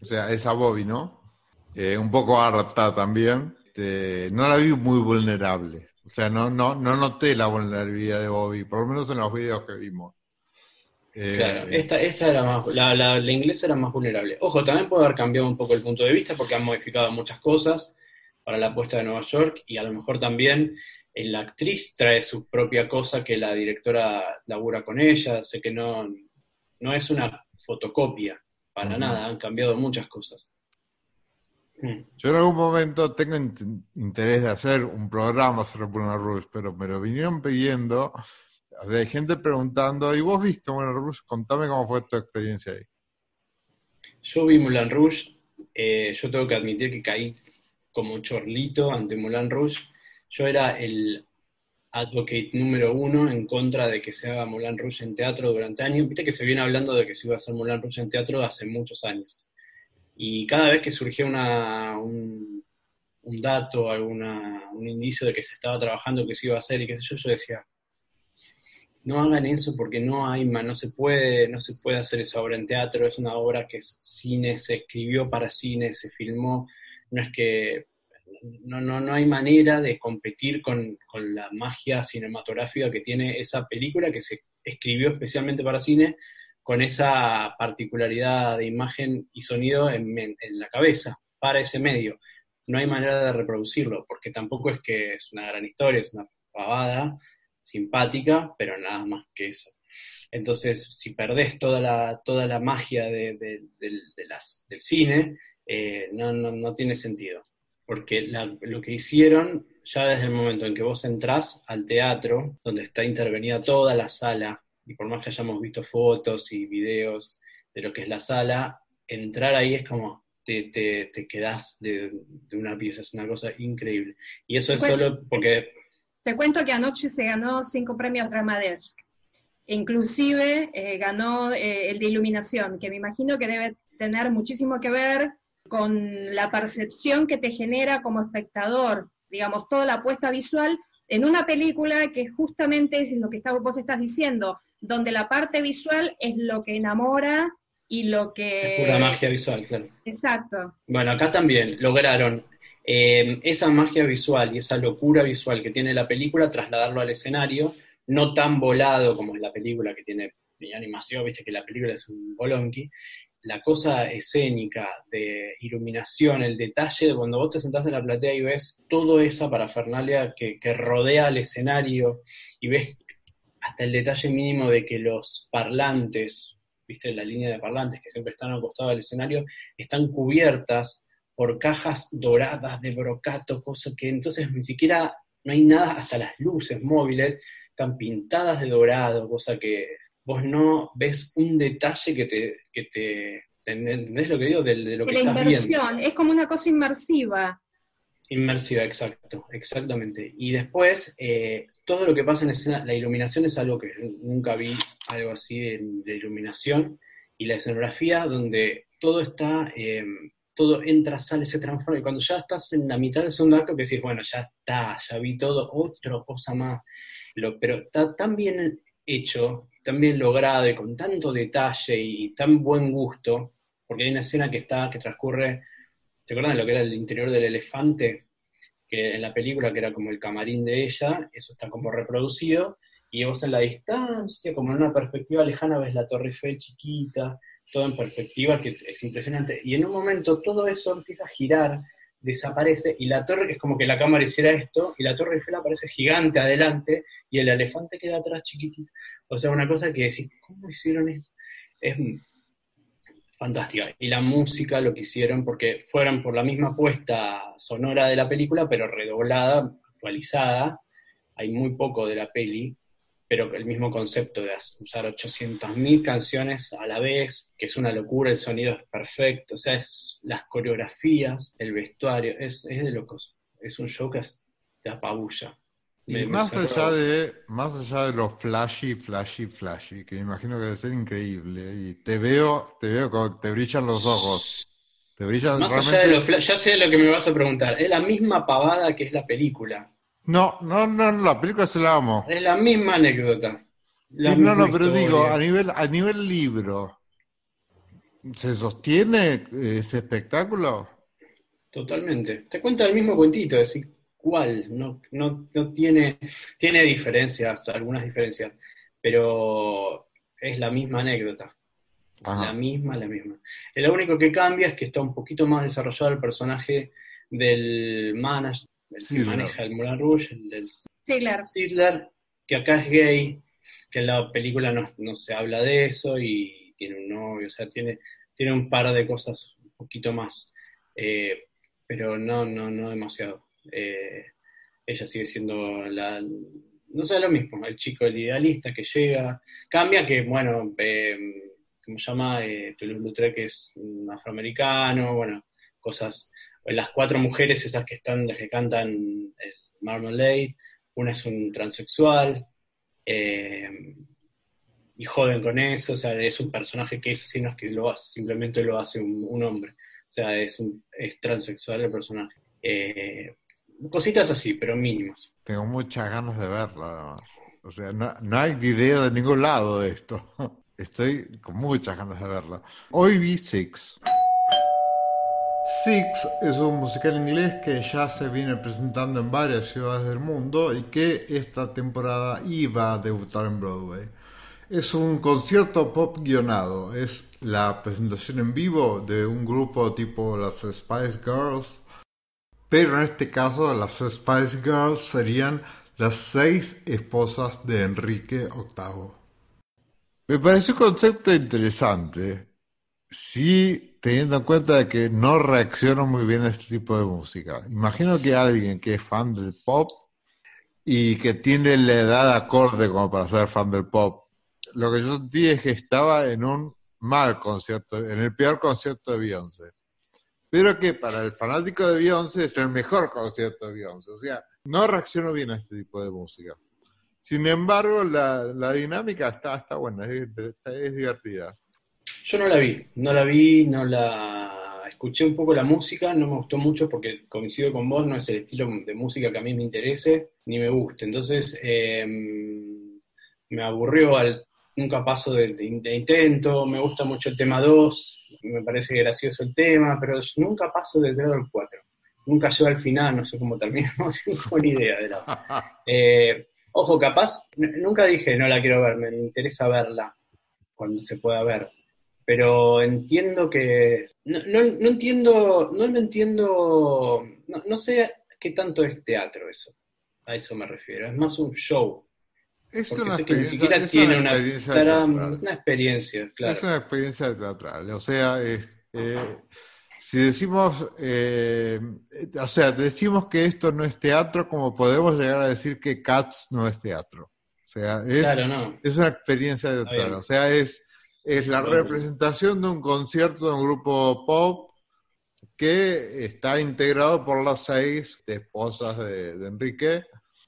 O sea, esa Bobby, ¿no? Eh, un poco harta también. Este, no la vi muy vulnerable. O sea, no, no, no noté la vulnerabilidad de Bobby, por lo menos en los videos que vimos. Eh, Claro, esta, esta era más, la, la, la inglesa era más vulnerable. Ojo, también puede haber cambiado un poco el punto de vista porque han modificado muchas cosas para la apuesta de Nueva York y a lo mejor también la actriz trae su propia cosa que la directora labura con ella, sé que no, no es una fotocopia, para nada, han cambiado muchas cosas. Mm. Yo en algún momento tengo int- interés de hacer un programa sobre Moulin Rouge, pero me lo vinieron pidiendo. O sea, hay gente preguntando, ¿y vos viste Moulin Rouge? Contame cómo fue tu experiencia ahí. Yo vi Moulin Rouge, eh, yo tengo que admitir que caí como chorlito ante Moulin Rouge. Yo era el advocate número uno en contra de que se haga Moulin Rouge en teatro durante años. Viste que se viene hablando de que se iba a hacer Moulin Rouge en teatro hace muchos años. Y cada vez que surgía una, un, un dato, alguna, un indicio de que se estaba trabajando, que se iba a hacer y qué sé yo, yo decía, no hagan eso porque no hay ma- no se puede, no se puede hacer esa obra en teatro, es una obra que es cine, se escribió para cine, se filmó, no es que no, no, no hay manera de competir con, con la magia cinematográfica que tiene esa película que se escribió especialmente para cine, con esa particularidad de imagen y sonido en, la cabeza, para ese medio. No hay manera de reproducirlo, porque tampoco es que es una gran historia, es una pavada, simpática, pero nada más que eso. Entonces, si perdés toda la, toda la magia de, del cine, eh, no, no, no tiene sentido. Porque la- lo que hicieron, ya desde el momento en que vos entrás al teatro, donde está intervenida toda la sala, y por más que hayamos visto fotos y videos de lo que es la sala, entrar ahí es como te, te, te quedás de, de una pieza, es una cosa increíble. Y eso es solo porque Te cuento que anoche se ganó cinco premios Dramadesk. Inclusive eh, ganó eh, el de iluminación, que me imagino que debe tener muchísimo que ver con la percepción que te genera como espectador, digamos, toda la apuesta visual en una película que justamente es lo que está- vos estás diciendo, donde la parte visual es lo que enamora y lo que... es pura magia visual, claro. Exacto. Bueno, acá también lograron eh, esa magia visual y esa locura visual que tiene la película, trasladarlo al escenario, no tan volado como es la película que tiene animación, viste que la película es un bolonqui. La cosa escénica de iluminación, el detalle, de cuando vos te sentás en la platea y ves toda esa parafernalia que, que rodea al escenario y ves hasta el detalle mínimo de que los parlantes, viste la línea de parlantes que siempre están al costado del escenario, están cubiertas por cajas doradas de brocato, cosa que entonces ni siquiera no hay nada, hasta las luces móviles están pintadas de dorado, cosa que vos no ves un detalle que te, que te ¿entendés lo que digo? De, de lo que la estás viendo. inversión es como una cosa inmersiva. Inmersiva, exacto, exactamente. Y después, eh, todo lo que pasa en escena, la iluminación es algo que nunca vi, algo así de, de iluminación, y la escenografía donde todo está, eh, todo entra, sale, se transforma, y cuando ya estás en la mitad del segundo acto que decís, bueno, ya está, ya vi todo, otra cosa más, Lo- pero está tan bien hecho, tan bien logrado y con tanto detalle y tan buen gusto, porque hay una escena que está, que transcurre ¿Se acuerdan de lo que era el interior del elefante? Que en la película, que era como el camarín de ella, eso está como reproducido, y vos en la distancia, como en una perspectiva lejana, ves la Torre Eiffel chiquita, todo en perspectiva, que es impresionante. Y en un momento todo eso empieza a girar, desaparece, y la torre, es como que la cámara hiciera esto, y la Torre Eiffel aparece gigante adelante, y el elefante queda atrás chiquitito. O sea, una cosa que decís, ¿cómo hicieron esto? Es fantástica. Y la música lo que hicieron, porque fueron por la misma puesta sonora de la película, pero redoblada, actualizada. Hay muy poco de la peli, pero el mismo concepto de usar 800.000 canciones a la vez, que es una locura, el sonido es perfecto, o sea, es las coreografías, el vestuario, es, es de locos. Es un show que te apabulla. Y Me- más allá de, más allá de lo flashy, flashy, flashy, que me imagino que debe ser increíble. Y te veo, te veo, te brillan los ojos. Te brillan Más allá realmente. de lo fla- ya sé lo que me vas a preguntar, es la misma pavada que es la película. No, no, no, no, la película se la amo. Es la misma anécdota. Sí, no, no, pero historia. digo, a nivel, a nivel libro, ¿se sostiene ese espectáculo? Totalmente. Te cuenta el mismo cuentito, es decir, ¿cuál? No, no, no tiene, tiene diferencias, algunas diferencias, pero es la misma anécdota. Ajá. La misma, la misma. Lo único que cambia es que está un poquito más desarrollado el personaje del manager, el que maneja el Moulin Rouge, el del. Sidler, que acá es gay, que en la película no, no se habla de eso y tiene un novio, o sea, tiene, tiene un par de cosas un poquito más, eh, pero no, no, no demasiado. Eh, ella sigue siendo la, no sé, lo mismo, el chico, el idealista que llega, cambia que, bueno, eh, ¿cómo se llama? Eh, Toulouse-Lautrec es un afroamericano, bueno, cosas, las cuatro mujeres esas que están, las que cantan el Marmalade, una es un transexual, eh, y joden con eso, o sea, es un personaje que es así, no es que lo hace, simplemente lo hace un, un hombre, o sea, es, un, es transexual el personaje. Eh, cositas así, pero mínimas. Tengo muchas ganas de verla, además. O sea, no, no hay video de ningún lado de esto. Estoy con muchas ganas de verla. Hoy vi Six. Six es un musical inglés que ya se viene presentando en varias ciudades del mundo y que esta temporada iba a debutar en Broadway. Es un concierto pop guionado, es la presentación en vivo de un grupo tipo las Spice Girls, pero en este caso las Spice Girls serían las seis esposas de Enrique VIII. Me pareció un concepto interesante, sí teniendo en cuenta que no reacciono muy bien a este tipo de música. Imagino que alguien que es fan del pop y que tiene la edad acorde como para ser fan del pop, lo que yo sentí es que estaba en un mal concierto, en el peor concierto de Beyoncé. Pero que para el fanático de Beyoncé es el mejor concierto de Beyoncé. O sea, no reacciono bien a este tipo de música. Sin embargo, la, la dinámica está, está buena, es, es divertida. Yo no la vi, no la vi, no la escuché un poco la música, no me gustó mucho porque coincido con vos, no es el estilo de música que a mí me interese ni me guste. Entonces eh, me aburrió al nunca paso de, de, intento, me gusta mucho el tema 2, me parece gracioso el tema, pero nunca paso del 3 al 4. Nunca llego al final, no sé cómo termina, no tengo ni idea de la. Eh, ojo, capaz, nunca dije no la quiero ver, me interesa verla cuando se pueda ver pero entiendo que no, no, no entiendo, no lo entiendo, no, no, sé qué tanto es teatro eso, a eso me refiero, es más un show. Es Porque una sé que ni experiencia, siquiera es tiene una experiencia es una experiencia, claro. Es una experiencia teatral. O sea, es, eh, si decimos, eh, o sea, decimos que esto no es teatro, como podemos llegar a decir que Cats no es teatro. O sea, es, Claro, no. es una experiencia teatral. O sea, es, es la representación de un concierto de un grupo pop que está integrado por las seis esposas de, de Enrique.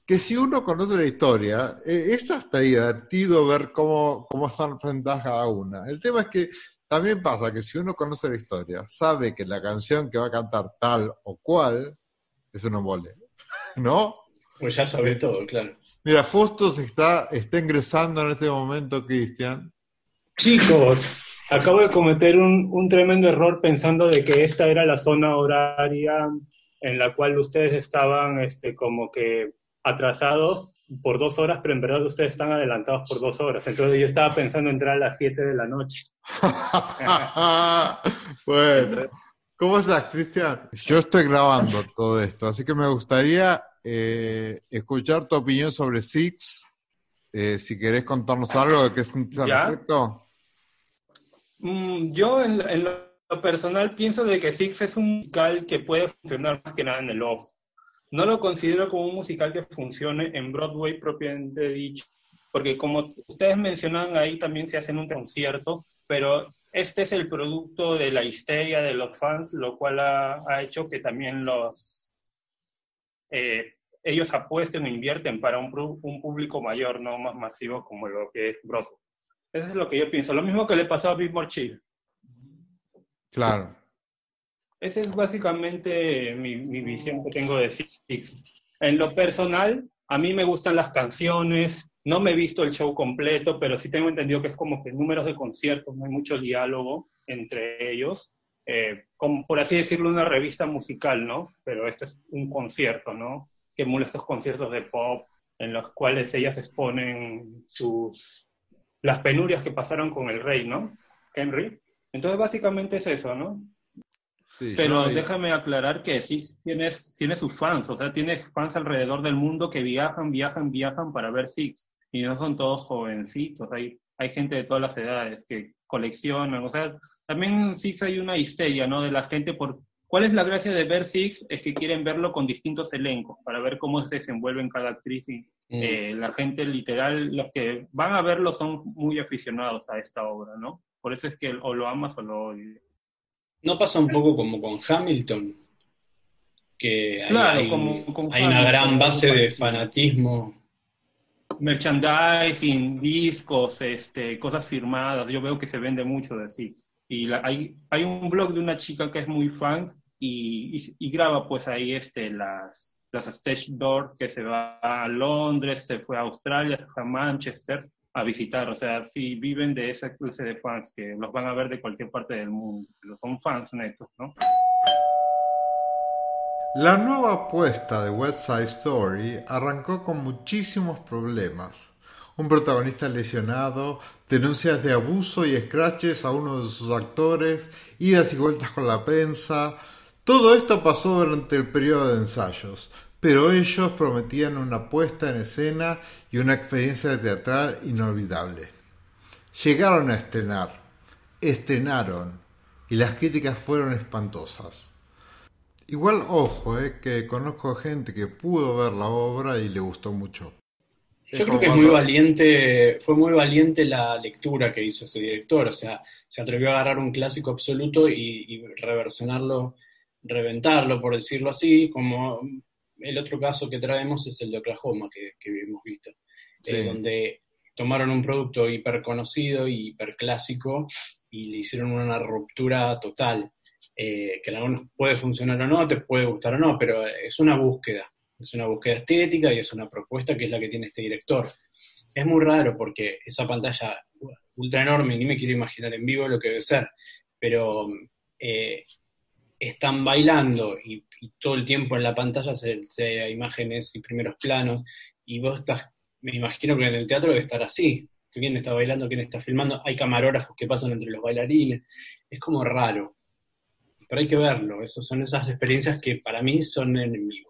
Que si uno conoce la historia, eh, es hasta divertido ver cómo, cómo están representadas cada una. El tema es que también pasa que si uno conoce la historia, sabe que la canción que va a cantar tal o cual es un embole, ¿no? Pues ya sabes todo, claro. Mira, justo se está, está ingresando en este momento Cristian. Chicos, acabo de cometer un, un tremendo error pensando de que esta era la zona horaria en la cual ustedes estaban este, como que atrasados por dos horas, pero en verdad ustedes están adelantados por dos horas. Entonces yo estaba pensando entrar a las 7 de la noche. bueno, ¿cómo estás, Cristian? Yo estoy grabando todo esto, así que me gustaría eh, escuchar tu opinión sobre Six. Eh, si querés contarnos algo de qué sentís al respecto. Mm, yo en, en lo personal pienso de que Six es un musical que puede funcionar más que nada en el off. No lo considero como un musical que funcione en Broadway propiamente dicho, porque como ustedes mencionan ahí también se hacen un concierto, pero este es el producto de la histeria de los fans, lo cual ha, hecho que también los eh, ellos apuesten o invierten para un, público mayor, no más masivo como lo que es Broadway. Eso es lo que yo pienso. Lo mismo que le pasó a Big Chill. Claro. Esa es básicamente mi, mi visión que tengo de Six. En lo personal, a mí me gustan las canciones, no me he visto el show completo, pero sí tengo entendido que es como que números de conciertos, no hay mucho diálogo entre ellos. Eh, por así decirlo, una revista musical, ¿no? Pero este es un concierto, ¿no? Que emula estos conciertos de pop en los cuales ellas exponen sus las penurias que pasaron con el rey, ¿no? Henry. Entonces, básicamente es eso, ¿no? Sí, Pero déjame aclarar que sí tienes, tiene sus fans, o sea, tienes fans alrededor del mundo que viajan, viajan, viajan para ver Six. Y no son todos jovencitos, hay, hay gente de todas las edades que coleccionan, o sea, también en Six hay una histeria, ¿no? De la gente por... ¿Cuál es la gracia de ver Six? Es que quieren verlo con distintos elencos, para ver cómo se desenvuelven cada actriz. Y, Mm. eh, la gente literal, los que van a verlo son muy aficionados a esta obra, ¿no? Por eso es que o lo amas o lo odias. ¿No pasa un poco como con Hamilton? Que hay, Claro, hay- como hay una gran base de fanatismo. merchandising, discos, este, cosas firmadas. Yo veo que se vende mucho de Six. Y la- hay, hay un blog de una chica que es muy fan y, y- y graba pues ahí este, las, las stage door que se va a Londres, se fue a Australia, se fue a Manchester visitar. O sea, sí viven de esa clase de fans que los van a ver de cualquier parte del mundo. Son fans netos. La nueva apuesta de West Side Story arrancó con muchísimos problemas. Un protagonista lesionado, denuncias de abuso y scratches a uno de sus actores, idas y vueltas con la prensa. Todo esto pasó durante el periodo de ensayos, pero ellos prometían una puesta en escena y una experiencia teatral inolvidable. Llegaron a estrenar, estrenaron, y las críticas fueron espantosas. Igual, ojo, eh, que conozco gente que pudo ver la obra y le gustó mucho. Yo creo que es muy valiente, fue muy valiente la lectura que hizo ese director, o sea, se atrevió a agarrar un clásico absoluto y, y reversionarlo, reventarlo, por decirlo así, como el otro caso que traemos es el de Oklahoma, que, que hemos visto, Sí. eh, donde tomaron un producto hiper conocido y hiper clásico y le hicieron una ruptura total, eh, que en algunos puede funcionar o no, te puede gustar o no, pero es una búsqueda. Es una búsqueda estética y es una propuesta que es la que tiene este director. Es muy raro porque esa pantalla ultra enorme, ni me quiero imaginar en vivo lo que debe ser, pero eh, están bailando y, y todo el tiempo en la pantalla se, se hay imágenes y primeros planos y vos estás, me imagino que en el teatro debe estar así. ¿Quién está bailando? ¿Quién está filmando? Hay camarógrafos que pasan entre los bailarines. Es como raro. Pero hay que verlo. Eso son esas experiencias que para mí son en vivo.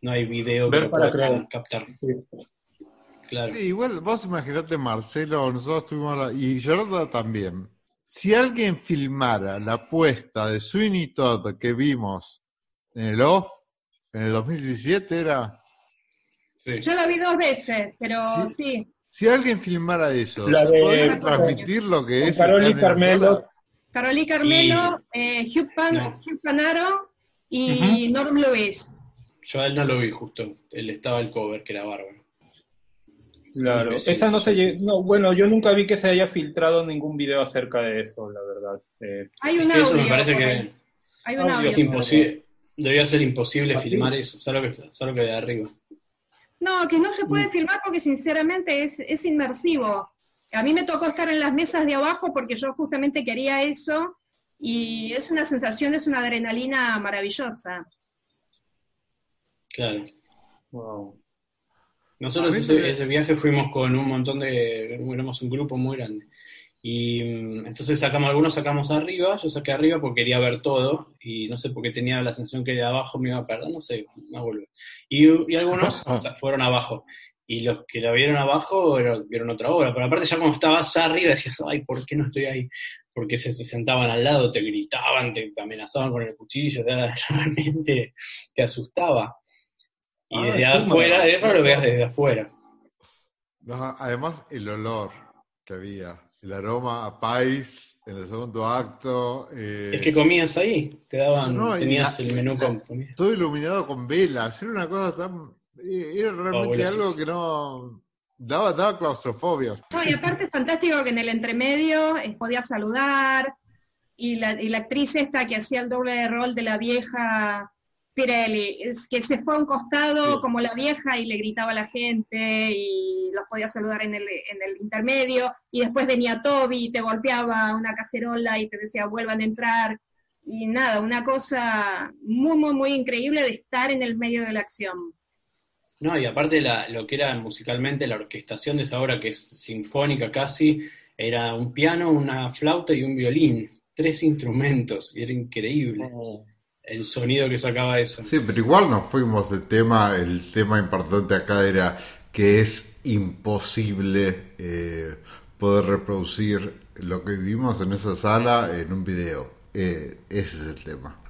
No hay video Ver que lo para captar. Sí. Claro. Sí, igual vos imaginate, Marcelo, nosotros tuvimos la- y Gerarda también. Si alguien filmara la puesta de Sweeney Todd que vimos en el off, en el 2017 era, Sí. Yo la vi dos veces, pero Sí. sí. si alguien filmara eso, La ¿se de- podría transmitir lo que es Carol y estar en Carmelo. Carolí Carmelo, eh, Hugh, Pan- No. Hugh Panaro y Norm Lewis. Yo a él no lo vi justo. Él estaba el cover, que era bárbaro. Claro, Sí, esa no sí, se no, bueno, yo nunca vi que se haya filtrado ningún video acerca de eso, la verdad. Eh, Hay un que eso audio. me parece que. Hay un Audio, audio. es imposible. Debía ser imposible filmar eso, solo que, solo que de arriba. No, que no se puede filmar porque sinceramente es, es inmersivo. A mí me tocó estar en las mesas de abajo porque yo justamente quería eso y es una sensación, es una adrenalina maravillosa. Claro. wow. Nosotros ese, ese viaje fuimos con un montón de, éramos un grupo muy grande. Y mm, entonces sacamos, algunos sacamos arriba, yo saqué arriba porque quería ver todo, y no sé por qué tenía la sensación que de abajo me iba a perder, no sé, me vuelvo. Y, y algunos o sea, fueron abajo. Y los que la vieron abajo vieron otra obra, pero aparte ya cuando estabas arriba decías, ay, ¿por qué no estoy ahí? Porque se, se sentaban al lado, te gritaban, te amenazaban con el cuchillo, te- realmente te asustaba. Y Ah, desde afuera, maravilla. eso lo veas desde afuera. No, además, el olor que había, el aroma a país en el segundo acto. eh, Es que comías ahí, te daban, No, tenías la- el menú la- con comida. todo iluminado con velas, era una cosa tan... eh, Era realmente Fabuloso. algo que no... Daba, daba claustrofobia. No, y aparte es fantástico que en el entremedio eh, podía saludar, y la, y la actriz esta que hacía el doble rol de la vieja Pirelli, es que se fue a un costado Sí. como la vieja y le gritaba a la gente y los podía saludar en el, en el intermedio, y después venía Toby y te golpeaba una cacerola y te decía vuelvan a entrar, y nada, una cosa muy, muy, muy increíble de estar en el medio de la acción. No, y aparte la, lo que era musicalmente la orquestación de esa obra, que es sinfónica casi, era un piano, una flauta y un violín, tres instrumentos, y era increíble el sonido que sacaba eso. Sí, pero igual nos fuimos del tema, el tema importante acá era que es imposible eh, poder reproducir lo que vivimos en esa sala en un video. Eh, ese es el tema.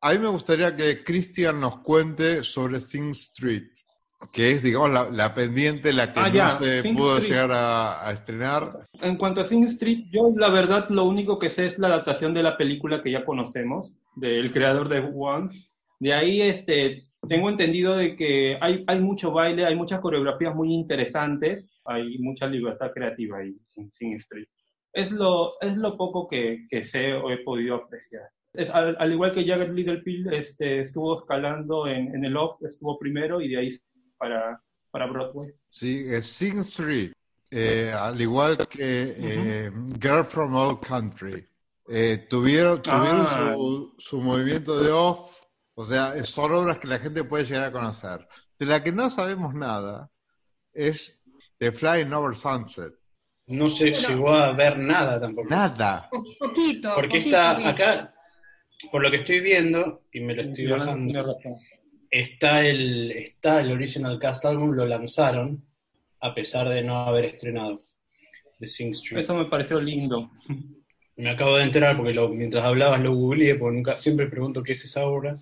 A mí me gustaría que Christian nos cuente sobre Sing Street, que es, digamos, la, la pendiente, la que Ah, no se Sing pudo Street. llegar a, a estrenar. En cuanto a Sing Street, yo la verdad lo único que sé es la adaptación de la película que ya conocemos, del creador de Once. De ahí este, tengo entendido de que hay, hay mucho baile, hay muchas coreografías muy interesantes, hay mucha libertad creativa ahí en Sing Street. Es lo, es lo poco que, que sé o he podido apreciar. Es, al, al igual que Jagged Little Pill este, estuvo escalando en, en el off, estuvo primero y de ahí para, para Broadway. Sí, es Sing Street, eh, al igual que eh, Girl from Old Country. Eh, tuvieron tuvieron Ah. su, su movimiento de off, o sea, son obras que la gente puede llegar a conocer. De la que no sabemos nada es The Flying Over Sunset. No se llegó a ver nada tampoco. Nada. Po- Poquito. Porque poquito, está poquito. acá, por lo que estoy viendo, y me lo estoy bajando. Está el, está el Original Cast Album, lo lanzaron, a pesar de no haber estrenado The Sing Street. Eso me pareció lindo. Me acabo de enterar porque lo- mientras hablabas lo googleé, porque nunca, siempre pregunto qué es esa obra.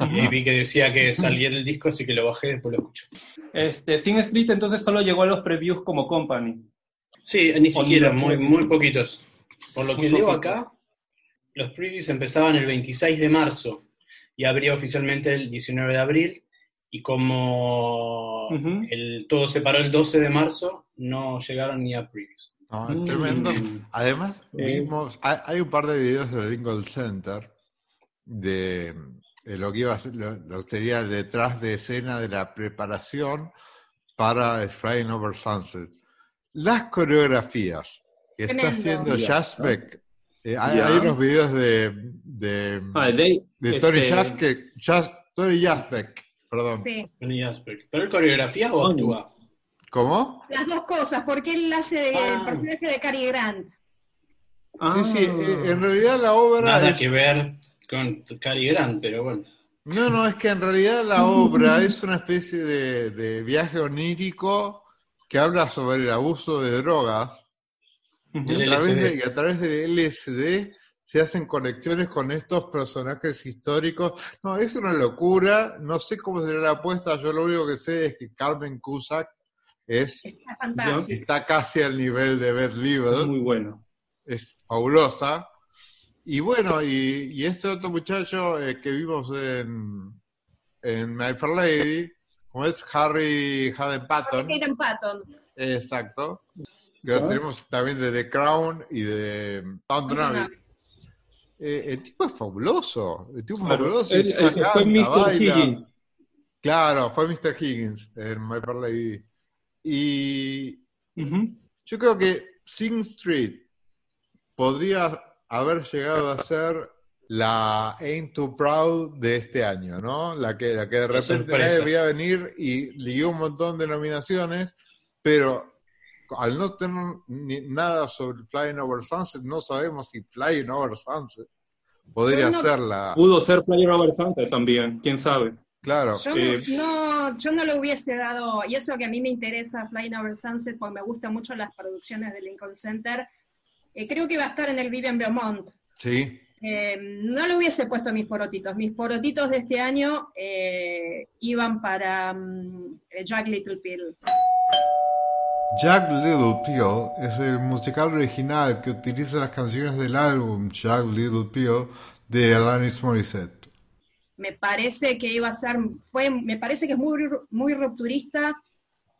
Y vi que decía que salía el disco, así que lo bajé y después lo escucho. Este, Sing Street entonces solo llegó a los previews como company. Sí, ni siquiera, ni muy, muy poquitos. Por lo que Muy leo poquito. acá, los previews empezaban el 26 de marzo y abría oficialmente el 19 de abril. Y como el, todo se paró el 12 de marzo, no llegaron ni a previews. No, es Mm. tremendo. Además, Eh. vimos, hay, hay un par de videos de Lincoln Center de, de lo que iba a ser, lo, lo que sería detrás de escena de la preparación para el Flying Over Sunset. Las coreografías que está Tremendo. haciendo Ya. Jasbeck, eh, hay, unos videos de, de, Ah, de, de Tony este, Jasbeck, Jas- Tony Jasbeck, perdón. Sí. Tony Aspect. ¿Pero el coreografía o actúa? ¿Cómo? Las dos cosas, porque él hace de- Ah. el personaje de Cary Grant. ah, Sí, sí, eh, en realidad la obra Nada es- que ver con Cary Grant, pero bueno. No, no, es que en realidad la obra es una especie de, de viaje onírico que habla sobre el abuso de drogas y a, través de, LSD. y a través del LSD se hacen conexiones con estos personajes históricos. No, es una locura, no sé cómo será la apuesta, yo lo único que sé es que Carmen Cusack es, Está fantástico. está casi al nivel de Beth Es Leavel, muy bueno. es fabulosa. Y bueno, y, y este otro muchacho eh, que vimos en, en My Fair Lady, como es Harry Haden Patton, Hayden Patton. exacto, que lo tenemos también de The Crown y de Downton Downton Abbey. Eh, el tipo es fabuloso, el tipo es Claro, fabuloso. el- el fue Mr. baila. Higgins. Claro, fue Mr. Higgins en My Fair Lady. Y yo creo que Sing Street podría haber llegado a ser la Ain't Too Proud de este año, ¿no? La que, la que de repente nadie veía venir y liguió un montón de nominaciones, pero al no tener ni- nada sobre Flying Over Sunset, no sabemos si Flying Over Sunset podría Bueno, ser la... Pudo ser Player Over Sunset también, quién sabe. Claro, Yo Eh, no, yo no le hubiese dado, y eso que a mí me interesa Flying Over Sunset, porque me gustan mucho las producciones de Lincoln Center, eh, creo que va a estar en el Vivian Beaumont. sí. Eh, no le hubiese puesto mis porotitos. Mis porotitos de este año eh, iban para mm, Jack Little Pill. Jack Little Pill es el musical original que utiliza las canciones del álbum Jack Little Pill de Alanis Morissette. Me parece que iba a ser, fue, me parece que es muy, muy rupturista,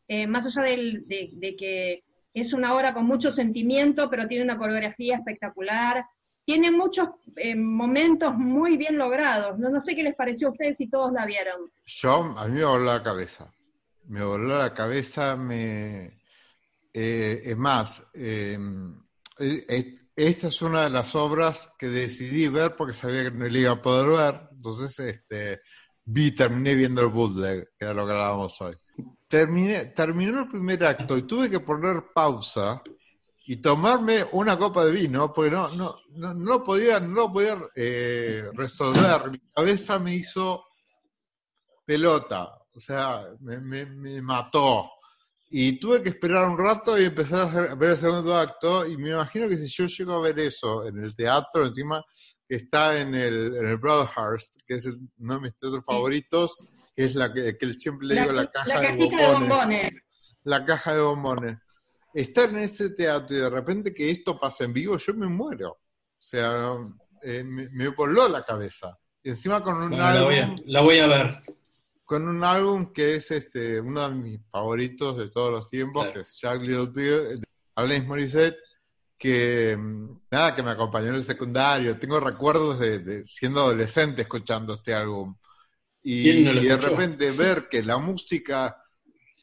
eh, más allá del- de, de que es una obra con mucho sentimiento, pero tiene una coreografía espectacular. Tiene muchos eh, momentos muy bien logrados. No, no sé qué les pareció a ustedes si todos la vieron. Yo, a mí me voló la cabeza. Me voló la cabeza, me... eh, es más, eh, eh, eh, esta es una de las obras que decidí ver porque sabía que no la iba a poder ver. Entonces, este, vi, terminé viendo el bootleg, que era lo que hablábamos hoy. Terminé, terminó el primer acto y tuve que poner pausa y tomarme una copa de vino porque no, no, no, no podía, no podía eh, resolver. Mi cabeza me hizo pelota, o sea, me- me mató. Y tuve que esperar un rato y empezar a hacer- a ver el segundo acto. Y me imagino que si yo llego a ver eso en el teatro, encima que está en el, en el Broadhurst, que es uno de mis teatros favoritos, que es la que, que siempre le digo la, caja la de bombones la caja de bombones. Estar en ese teatro y de repente que esto pase en vivo, yo me muero. O sea, eh, me, me voló la cabeza. Y encima con un Bueno, la, voy a, la voy a ver. Con un álbum que es este uno de mis favoritos de todos los tiempos, Claro. que es Jack Little Pill, de Alanis Morissette, que mm, nada, que me acompañó en el secundario. Tengo recuerdos de, de siendo adolescente escuchando este álbum. Y, ¿Quién no lo y de repente ver que la música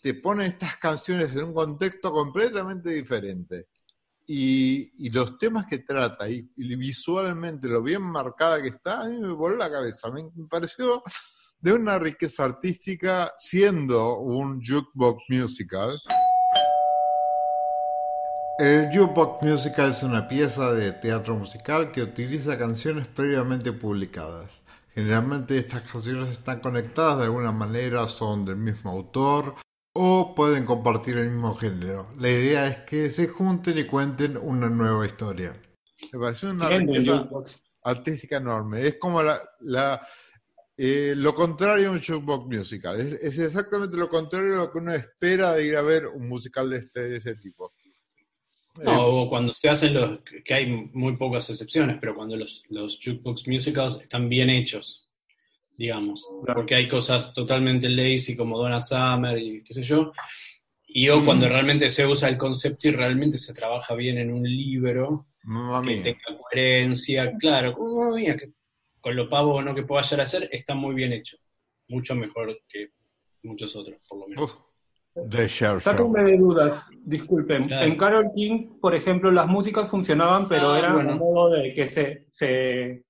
te pone estas canciones en un contexto completamente diferente. Y, y los temas que trata, y, y visualmente lo bien marcada que está, a mí me voló la cabeza. Me pareció de una riqueza artística siendo un jukebox musical. El jukebox musical es una pieza de teatro musical que utiliza canciones previamente publicadas. Generalmente estas canciones están conectadas de alguna manera, son del mismo autor o pueden compartir el mismo género. La idea es que se junten y cuenten una nueva historia. Me pareció una riqueza artística enorme. Es como la, la, eh, lo contrario a un jukebox musical. Es, es exactamente lo contrario a lo que uno espera de ir a ver un musical de este, de ese tipo. Eh, No, o cuando se hacen los, que hay muy pocas excepciones, pero cuando los, los jukebox musicals están bien hechos, digamos, Claro. porque hay cosas totalmente lazy como Donna Summer y qué sé yo, y o cuando realmente se usa el concepto y realmente se trabaja bien en un libro, mamma que mía. tenga coherencia, claro, como Mía, que con lo pavo o no que pueda llegar a ser, está muy bien hecho, mucho mejor que muchos otros, por lo menos. Uf, The Share Show. Sáquenme de dudas, disculpen. Claro. En Carol King, por ejemplo, las músicas funcionaban, pero Ah, era bueno. a modo de que se, se,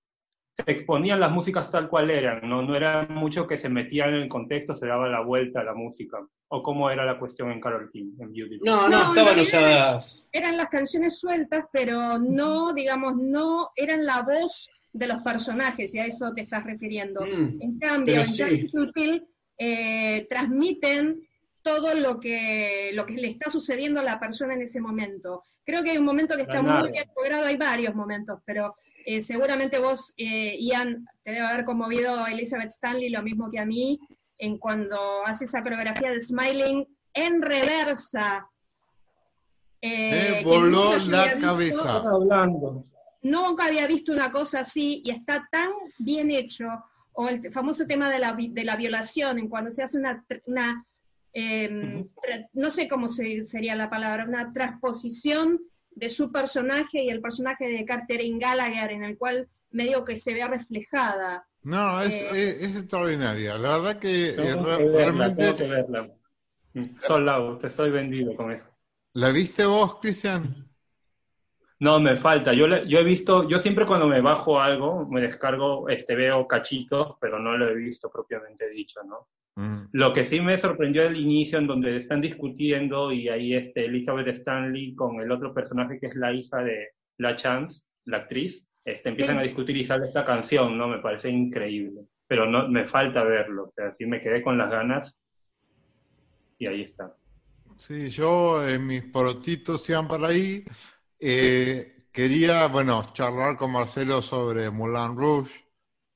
se exponían las músicas tal cual eran, ¿no? No era mucho que se metían en el contexto, se daba la vuelta a la música. ¿O cómo era la cuestión en Carol King, en Beauty? No, no, No, estaban no, usadas. Eran las canciones sueltas, pero no, digamos, no eran la voz de los personajes, y a eso te estás refiriendo. Mm, En cambio, en sí. Pill, eh, transmiten todo lo que, lo que le está sucediendo a la persona en ese momento. Creo que hay un momento que está muy bien logrado, hay varios momentos, pero eh, seguramente vos, eh, Ian, te debe haber conmovido a Elizabeth Stanley lo mismo que a mí, en cuando hace esa coreografía de Smiling en reversa. Eh, Me voló la cabeza. Estás hablando. Nunca había visto una cosa así y está tan bien hecho, o el famoso tema de la, vi- de la violación, en cuando se hace una, tr- una em, no sé cómo se- sería la palabra, una transposición de su personaje y el personaje de Catherine Gallagher, en el cual medio que se ve reflejada. No, es, Eh, es, es extraordinaria. La verdad que eh, Tengo re- que verla, realmente... tengo que verla. Mm, te estoy vendido con eso. ¿La viste vos, Cristian? No, me falta. Yo, le- yo he visto, yo siempre cuando me bajo algo, me descargo, este, veo cachitos, pero no lo he visto propiamente dicho, ¿no? Mm. Lo que sí me sorprendió el inicio en donde están discutiendo y ahí este Elizabeth Stanley con el otro personaje que es la hija de La Chance, la actriz, este, empiezan Sí. a discutir y sale esta canción, ¿no? Me parece increíble. Pero no, me falta verlo, o sea, sí me quedé con las ganas y ahí está. Sí, yo en mis porotitos iban para ahí. Eh, quería, bueno, charlar con Marcelo sobre Moulin Rouge.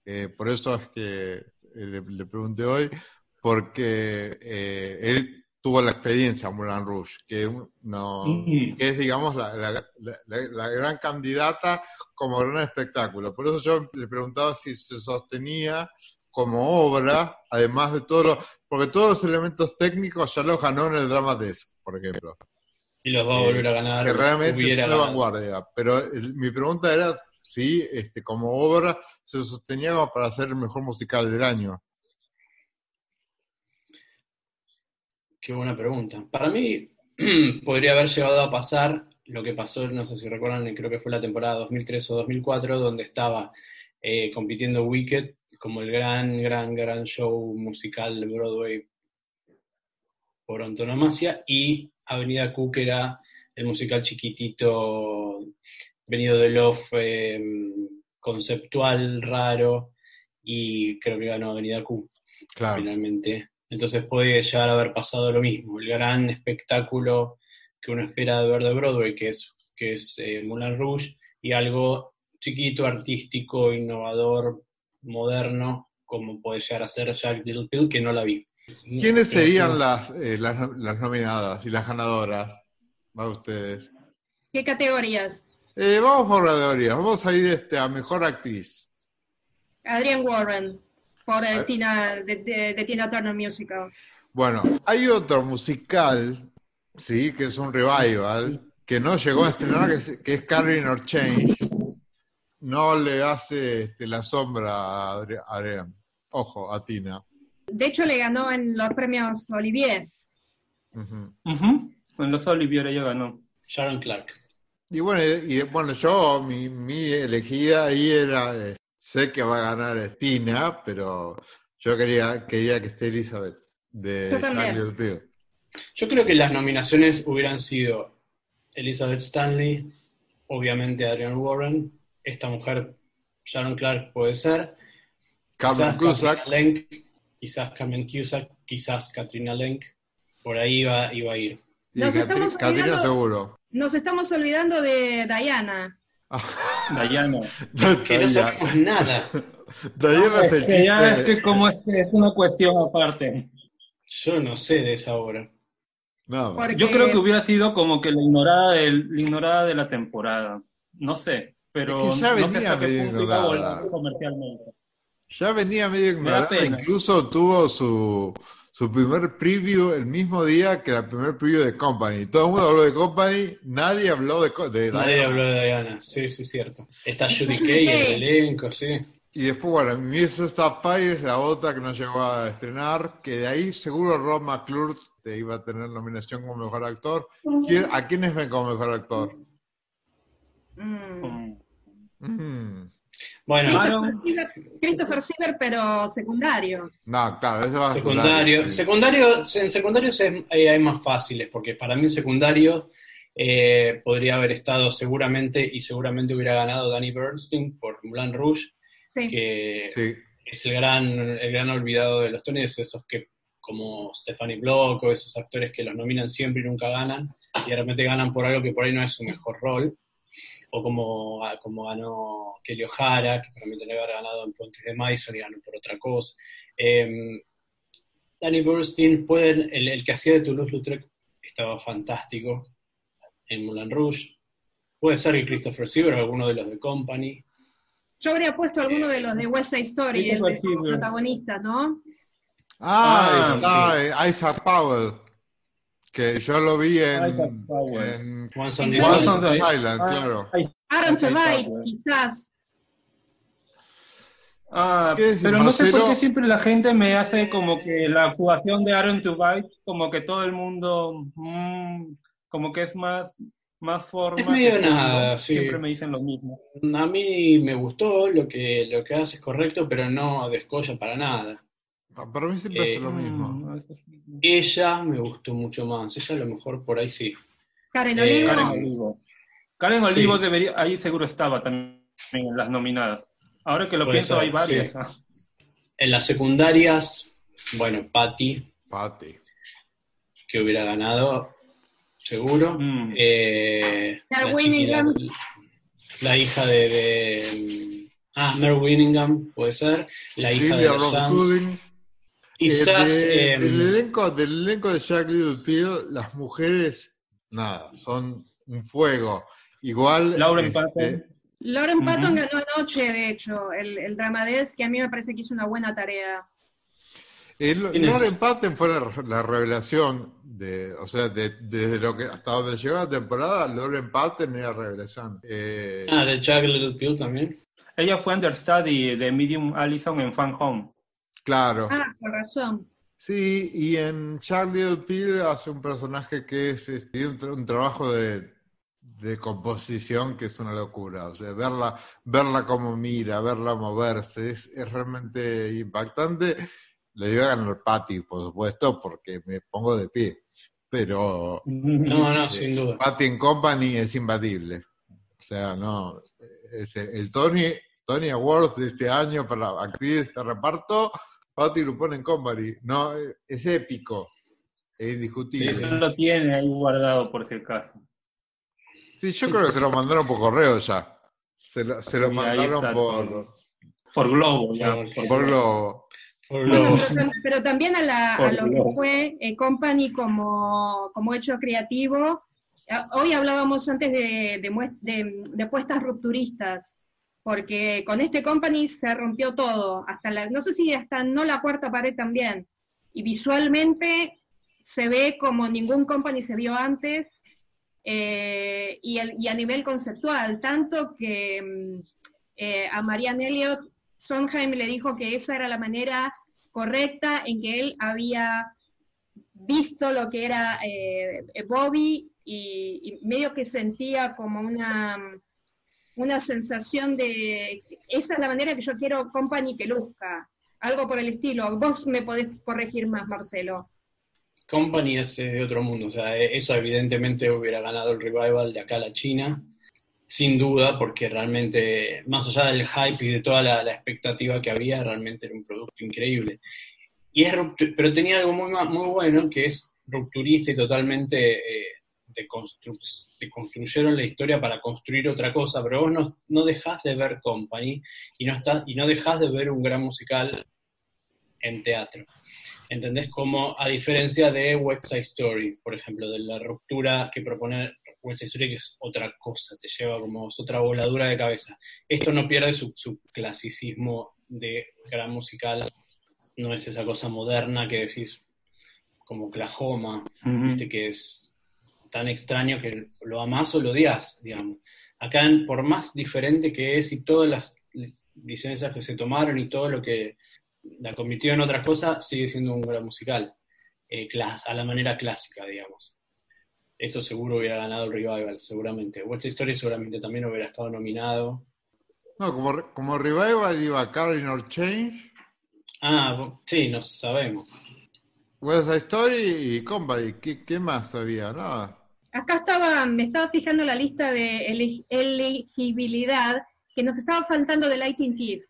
Eh, por eso es que eh, le, le pregunté hoy, porque eh, él tuvo la experiencia en Moulin Rouge, que, no, que es, digamos, la, la- la- la- la gran candidata como gran espectáculo. Por eso yo le preguntaba si se sostenía como obra, además de todo lo, porque todos los elementos técnicos ya los ganó en el Drama Desk, por ejemplo, Y los va a Eh, volver a ganar. que realmente es una ganado. vanguardia. Pero el- mi pregunta era si este, como obra se sostenía para ser el mejor musical del año. Qué buena pregunta. Para mí podría haber llegado a pasar lo que pasó, no sé si recuerdan, creo que fue la temporada 2003 o 2004, donde estaba eh, compitiendo Wicked como el gran, gran, gran show musical de Broadway por antonomasia, y Avenida Q, que era el musical chiquitito, venido de Love, eh, conceptual, raro, y creo que ganó Avenida Q Claro. finalmente. Entonces puede llegar a haber pasado lo mismo, el gran espectáculo que uno espera de ver de Broadway, que es, que es eh, Moulin Rouge, y algo chiquito, artístico, innovador, moderno, como puede llegar a ser Jack Little Pill, que no la vi. ¿Quiénes serían las, eh, las, las nominadas y las ganadoras? Va ustedes. ¿Qué categorías? Eh, vamos por categorías. Vamos a ir este, a mejor actriz. Adrienne Warren, por eh, Ah. Tina, de, de- de Tina Turner Musical. Bueno, hay otro musical, sí, que es un revival, que no llegó a estrenar, que es, que es Carrying or Change. No le hace este, la sombra a Adrián. Ojo, a Tina. De hecho, le ganó en los premios Olivier. Ujú. Ujú. En los Olivier ella ganó. Sharon Clark. Y bueno, y, bueno, yo, mi, mi elegida ahí era, eh, sé que va a ganar Tina, pero yo quería, quería que esté Elizabeth de Little Pill. Yo creo que las nominaciones hubieran sido Elizabeth Stanley, obviamente Adrienne Warren, esta mujer Sharon Clark puede ser, Cameron quizás Cusack, Lenk, quizás Cameron Cusack, quizás Katrina Lenk, por ahí iba, iba a ir. y Nos estamos Catrina olvidando- seguro. Nos estamos olvidando de Diana. Diana. No, Que no sabemos nada. Diana es el Es que ya es que como es, una cuestión aparte. Yo no sé de esa obra. No, Porque- Yo creo que hubiera sido como que la ignorada, del, la ignorada de la temporada. No sé, pero Es que ya no sé hasta qué punto iba a comercialmente. Ya venía medio da ignorada, incluso tuvo su, su primer preview el mismo día que la primer preview de Company. Todo el mundo habló de Company, nadie habló de, de Nadie Diana. habló de Diana, sí, sí, cierto. Está Judy Kay, Kay. el elenco, sí. Y después, bueno, Miss Starfire es la otra que no llegó a estrenar, que de ahí seguro Rob McClure te iba a tener nominación como mejor actor. ¿Quién- ¿A quiénes ven como mejor actor? Mm. Mm. Bueno, Christopher Siever, pero secundario. No, claro, ese va a secundario. sí. Secundario, en secundarios es- hay, hay más fáciles, porque para mí en secundario eh, podría haber estado seguramente, y seguramente hubiera ganado Danny Bernstein por Moulin Rouge, Sí. que Sí. es el gran, el gran olvidado de los Tonys, esos que como Stephanie Block o esos actores que los nominan siempre y nunca ganan, y de repente ganan por algo que por ahí no es su mejor rol, o como, como ganó Kelly O'Hara, que para mí tenía que haber ganado en Puentes de Madison y ganó por otra cosa. Eh, Danny Burstein, pueden, el, el que hacía de Toulouse-Lautrec estaba fantástico en Moulin Rouge. Puede ser que Christopher Siever o alguno de los de Company. Yo habría puesto alguno de los de West Side Story, el de Siever. protagonistas, ¿no? Ah, Ah, está eh, Isaac Powell, que yo lo vi en, en Once on Island. the Ah, Island, claro. Aaron Powell. quizás. Ah, ¿Qué decir, pero no sé por qué siempre la gente me hace como que la actuación de Aaron Tveit, como que todo el mundo, mm, como que es más, más forma. Es medio nada, sí. Siempre me dicen lo mismo. A mí me gustó, lo que, lo que hace es correcto, pero no descolla para nada. Para mí siempre Eh, es lo mismo. Mm, Ella me gustó mucho más, ella a lo mejor por ahí sí. Karen Eh, Olivo. Karen Olivo. Sí. Debería, ahí seguro estaba también en las nominadas. Ahora que lo pienso, hay varias. sí. ah. En las secundarias, bueno, Patty, Patty. que hubiera ganado, seguro. Mm. Eh, la, Winningham. chiquita, la hija de, de- Ah, Mary Winningham, puede ser. La hija de Silvia. Gooding. Quizás. Eh, de- eh, del, elenco, del elenco de Jack Little Pill, las mujeres, nada, son un fuego. Igual. Lauren este, Patton. Lauren. Patton ganó anoche, de hecho, el, el Dramadés, que a mí me parece que hizo una buena tarea. el-. Lauren Patton fue la, la revelación de, o sea, de- desde lo que hasta donde llegó la temporada, Lauren Patton era revelación. Eh, Ah, de Jack Little Pill también. Ella fue understudy de Medium Allison en Fan Home. Claro. Ah, por razón. Sí, y en Little Pill hace un personaje que es este, un, tra- un trabajo de, de composición que es una locura. O sea, verla, verla como mira, verla moverse, es, es realmente impactante. Le dio a ganar Patty, por supuesto, porque me pongo de pie. Pero No, no, eh, sin duda. Patty en Company es imbatible. O sea, no. Es el, el Tony, Tony Awards de este año para la actriz de reparto, Patty lo pone en Company. No, es épico. Es indiscutible. Eso lo tiene ahí guardado por si acaso. Sí, yo creo que se lo mandaron por correo ya. Se lo, se lo Sí, mandaron está por. Por Globo, ya. Por- por por Globo. Bueno, pero, tam- pero también a, la- a lo que fue eh, Company como, como hecho creativo. Ah, Hoy hablábamos antes de, de, de- de apuestas rupturistas, porque con este Company se rompió todo, hasta la, no sé si hasta no la cuarta pared también, y visualmente se ve como ningún Company se vio antes, eh, y, a nivel conceptual, tanto que mm, eh, a Marianne Elliott Sondheim le dijo que esa era la manera correcta en que él había visto lo que era eh, Bobby y medio que sentía como una, una sensación de, esa es la manera que yo quiero Company que luzca, algo por el estilo. Vos me podés corregir más, Marcelo. Company es de otro mundo, o sea, eh, eso evidentemente hubiera ganado el revival de acá a la China, sin duda, porque realmente, más allá del hype y de toda la, expectativa que había, realmente era un producto increíble. Y es pero tenía algo muy, muy bueno, que es rupturista y totalmente eh, deconstru- deconstruyeron la historia para construir otra cosa, pero vos no, no dejás de ver Company y no, estás, y no dejás de ver un gran musical en teatro. ¿Entendés? Como a diferencia de West Side Story, por ejemplo, de la ruptura que propone West Side Story, que es otra cosa, te lleva como es otra voladura de cabeza. Esto no pierde su, su clasicismo de gran musical, no es esa cosa moderna que decís como Oklahoma. ¿viste? que es tan extraño que lo amás o lo odias, digamos. Acá, por más diferente que es y todas las licencias que se tomaron y todo lo que la convirtió en otra cosa, sigue siendo un gran musical, eh, clas- a la manera clásica, digamos. Eso seguro hubiera ganado el revival, seguramente. West Side Story seguramente también hubiera estado nominado. No, como, como Revival iba Carrying or Change, Ah, sí, no sabemos. West Side Story y Company. ¿Qué, qué más había? Nada. Acá estaba, me estaba fijando la lista de elegibilidad que nos estaba faltando de Lighting Thief.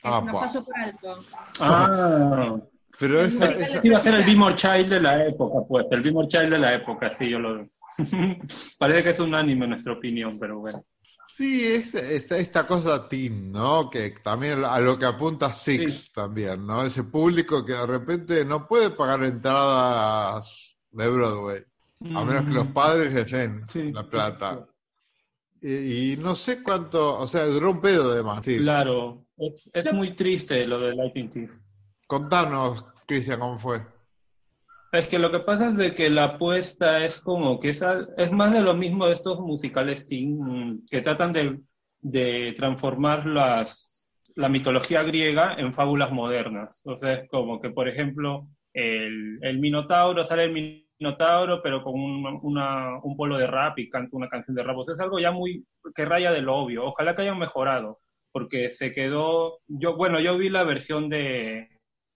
Que Ah, se nos pa. pasó por alto. Ah, Pero El esa, esa- iba a ser el Bimor Child de la época, pues. El Bimor Child de la época, sí, yo lo. Parece que es un anime en nuestra opinión, pero bueno. sí, es, esta, esta cosa teen, ¿no? Que también a lo que apunta Six Sí. también, ¿no? Ese público que de repente no puede pagar entradas de Broadway, a menos que los padres les den Mm. Sí. la plata. Y, y no sé cuánto, o sea, duró un pedo de más. sí. Claro, es, es muy triste lo de Lightning Thief. Contanos, Cristian, cómo fue. Es que lo que pasa es de que la apuesta es como que es, es más de lo mismo de estos musicales teen mm, que tratan de, de transformar las, la mitología griega en fábulas modernas. O sea, es como que, por ejemplo, el, el Minotauro, sale el Minotauro, pero con un, una- un polo de rap y canta una canción de rap. O sea, es algo ya muy que raya de lo obvio. Ojalá que hayan mejorado, porque se quedó. Yo, bueno, yo vi la versión de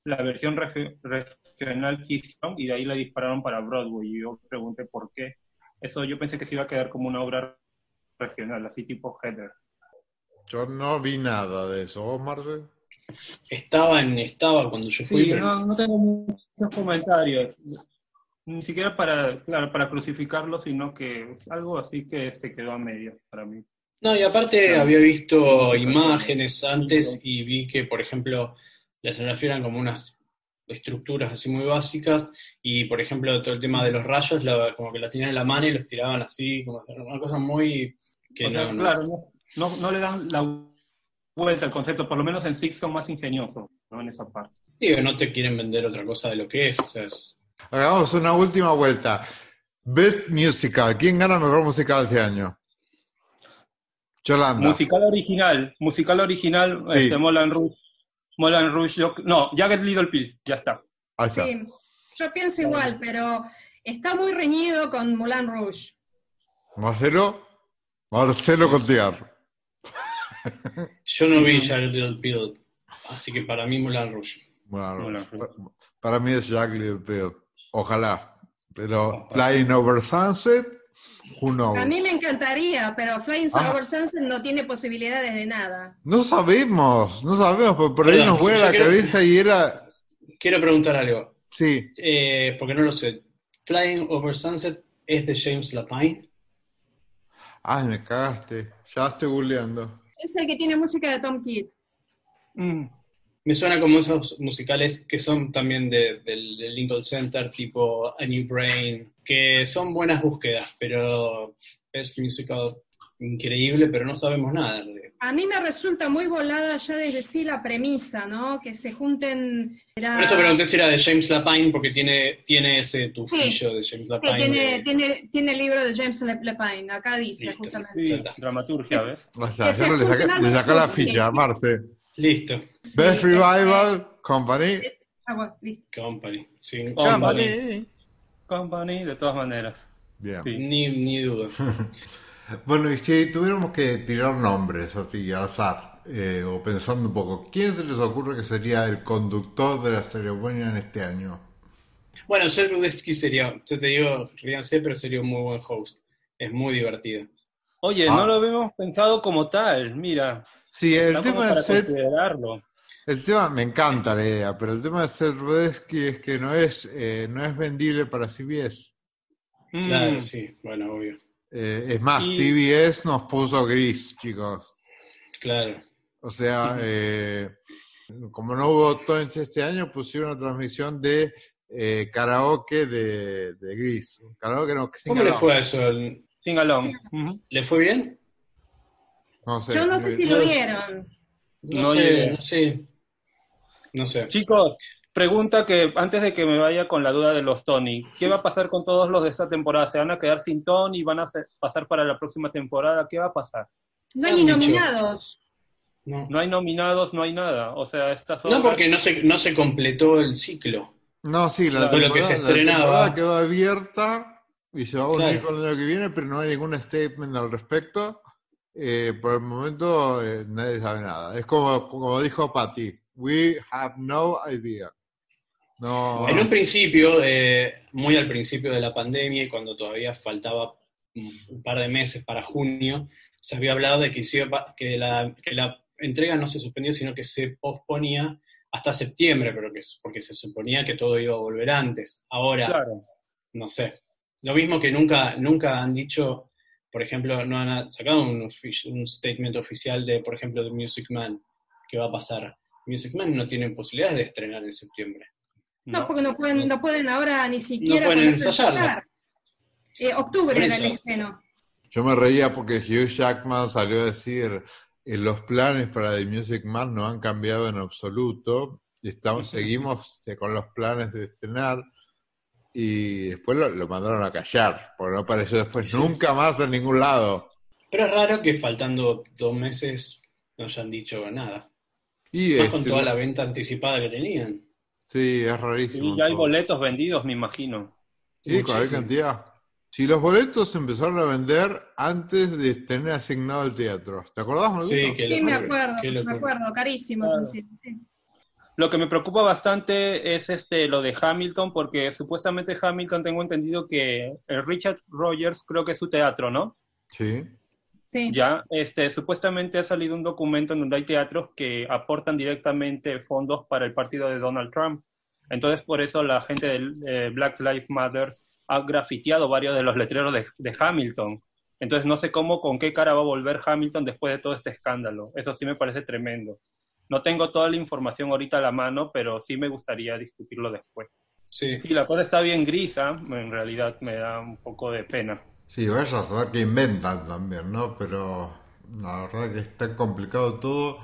la versión regi- regional que hicieron y de ahí la dispararon para Broadway. Y yo pregunté por qué. Eso yo pensé que se iba a quedar como una obra regional, así tipo Heather. Yo no vi nada de eso. ¿Vos, Marce? Estaba en estaba cuando yo fui, Sí, pero no, no tengo muchos comentarios. Ni siquiera para, claro, para crucificarlo, sino que es algo así que se quedó a medias para mí. No, y aparte Claro. había visto imágenes antes y vi que, por ejemplo, la escenografía eran como unas estructuras así muy básicas y, por ejemplo, todo el tema de los rayos, la- como que la tenían en la mano y los tiraban así, como hacer una cosa muy... que O sea, no, no- claro, no, no, no le dan la vuelta al concepto, por lo menos en Six son más ingeniosos ¿no? en esa parte. digo, no te quieren vender otra cosa de lo que es, o sea, es- Hagamos una última vuelta. Best Musical. ¿Quién gana mejor musical este año? Yolanda. Musical original, musical original, Sí. este, Moulin Rouge. Moulin Rouge, yo- no, Jagged Little Pill, ya está. Ahí está. Sí, yo pienso igual, pero está muy reñido con Moulin Rouge. Marcelo. Marcelo Cotiar. Yo no vi Jagged Little Pill, así que para mí Moulin Rouge. Para mí es Jack Little Pill. Ojalá. Pero. Flying Over Sunset, who knows? A mí me encantaría, pero Flying Ah. Over Sunset no tiene posibilidades de nada. No sabemos, no sabemos, porque por ahí nos vuela la quiero- cabeza y era. Quiero preguntar algo, Sí, eh, porque no lo sé. Flying Over Sunset es de James Lapine. ay, me cagaste. Ya estoy googleando. Es el que tiene música de Tom Kidd. Mm. Me suena como esos musicales que son también de- del, del Lincoln Center, tipo A New Brain, que son buenas búsquedas, pero es musical increíble, pero no sabemos nada. de- A mí me resulta muy volada ya desde sí la premisa, ¿no? Que se junten... Por eso pregunté si era de James Lapine, porque tiene, tiene ese tufillo de James Sí, Lapine. tiene, de- tiene, tiene el libro de James Lepine, acá dice Listo. justamente. Sí, dramaturgia, ¿ves? O sea, Que se ya no le saqué la ficha, sí. Marce. Listo, Best Revival, Company. Ah, listo. Company. sí, Company. Company, de todas maneras. Bien. Sí. Ni, ni duda. Bueno, y si tuviéramos que tirar nombres así, al azar, eh, o pensando un poco, ¿quién se les ocurre que sería el conductor de la ceremonia en este año? Bueno, Seth Rudetsky sería, yo te digo, ríanse, pero sería un muy buen host. Es muy divertido. Oye, Ah. no lo habíamos pensado como tal, mira. Sí, el tema de Seth, considerarlo. el tema, me encanta la idea, pero el tema de Seth Rudetsky es que no es, eh, no es vendible para CBS. Mm. Claro, sí, bueno, obvio. Eh, es más, Y- CBS nos puso gris, chicos. Claro. O sea, eh, como no hubo Tonch este año, pusieron una transmisión de eh, karaoke de, de Gris. Karaoke no, sing ¿Cómo le fue a eso? Sing along. ¿Le fue bien? No sé. Yo no sé si lo vieron. No, No sé, llegué. no sé. No sé. Chicos, pregunta que antes de que me vaya con la duda de los Tony, ¿qué va a pasar con todos los de esta temporada? ¿Se van a quedar sin Tony? ¿Van a pasar para la próxima temporada? ¿Qué va a pasar? No hay ni nominados. No, No hay nominados, no hay nada. O sea, estas No, obras- porque no se, no se completó el ciclo. No, sí, la, Claro, lo que se la estrenaba. temporada quedó abierta y se va a unir Claro. con el año que viene, pero no hay ningún statement al respecto. Eh, por el momento eh, nadie sabe nada. Es como, como dijo Patty, we have no idea. No, En un principio, eh, muy al principio de la pandemia y cuando todavía faltaba un par de meses para junio, se había hablado de que, que, la, que la entrega no se suspendió, sino que se posponía hasta septiembre, pero que, es- porque se suponía que todo iba a volver antes. Ahora, Claro. no sé. Lo mismo que nunca, nunca han dicho, por ejemplo, no han sacado un, statement oficial de, por ejemplo, de Music Man, que va a pasar. Music Man no tiene posibilidades de estrenar en septiembre. No, No. porque no pueden, no pueden ahora ni siquiera pueden ponerse a ensayarla. ensayar. Eh, octubre era el estreno. Yo me reía porque Hugh Jackman salió a decir, eh, los planes para The Music Man no han cambiado en absoluto, estamos, seguimos eh, con los planes de estrenar, y después lo, lo mandaron a callar, porque no apareció después Sí. nunca más en ningún lado. Pero es raro que faltando dos meses no hayan dicho nada. Y Más con este, toda la venta anticipada que tenían. Sí, es rarísimo. Y ya hay todo. boletos vendidos, me imagino. Sí, con Muchísimo. cantidad. Si los boletos se empezaron a vender antes de tener asignado el teatro. ¿Te acordás, Maldito? Sí, que Sí, me acuerdo, me acuerdo, carísimos. Claro. sí, sí. Lo que me preocupa bastante es este lo de Hamilton, porque supuestamente Hamilton tengo entendido que el Richard Rogers creo que es su teatro, ¿no? Sí. Sí. Ya, este, supuestamente ha salido un documento en donde hay teatros que aportan directamente fondos para el partido de Donald Trump. Entonces, por eso la gente de eh, Black Lives Matter ha grafiteado varios de los letreros de, de Hamilton. Entonces, no sé cómo, con qué cara va a volver Hamilton después de todo este escándalo. Eso sí me parece tremendo. No tengo toda la información ahorita a la mano, pero sí me gustaría discutirlo después. Sí. Sí, la cosa está bien grisa, en realidad me da un poco de pena. Sí, vaya a saber que inventan también, ¿no? Pero la verdad que está complicado todo.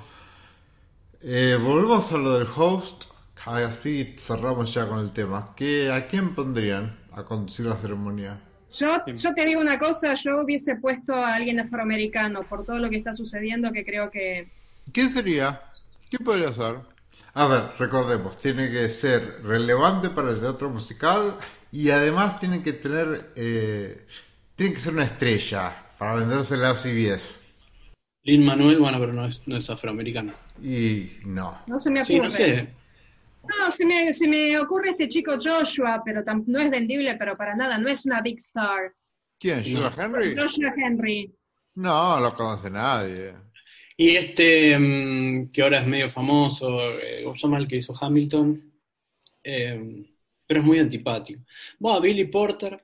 Eh, volvemos a lo del host. Así cerramos ya con el tema. ¿Qué, ¿A quién pondrían a conducir la ceremonia? Yo, yo te digo una cosa, yo hubiese puesto a alguien afroamericano por todo lo que está sucediendo, que creo que ¿Quién sería? ¿Qué podría ser? A ver, recordemos, tiene que ser relevante para el teatro musical y además tiene que tener, eh, tiene que ser una estrella, para vendérsela a CBS. Lin Manuel, bueno, pero no es, no es afroamericano. Y no. No se me ocurre. Sí, no sé. No, se me, se me ocurre este chico Joshua, pero tam- no es vendible, pero para nada, no es una big star. ¿Quién? ¿Joshua Henry? Joshua Henry. No, lo conoce nadie. Y este, mm, que ahora es medio famoso, eh, ¿cómo se llama el que hizo Hamilton? Eh, pero es muy antipático. Bueno, Billy Porter.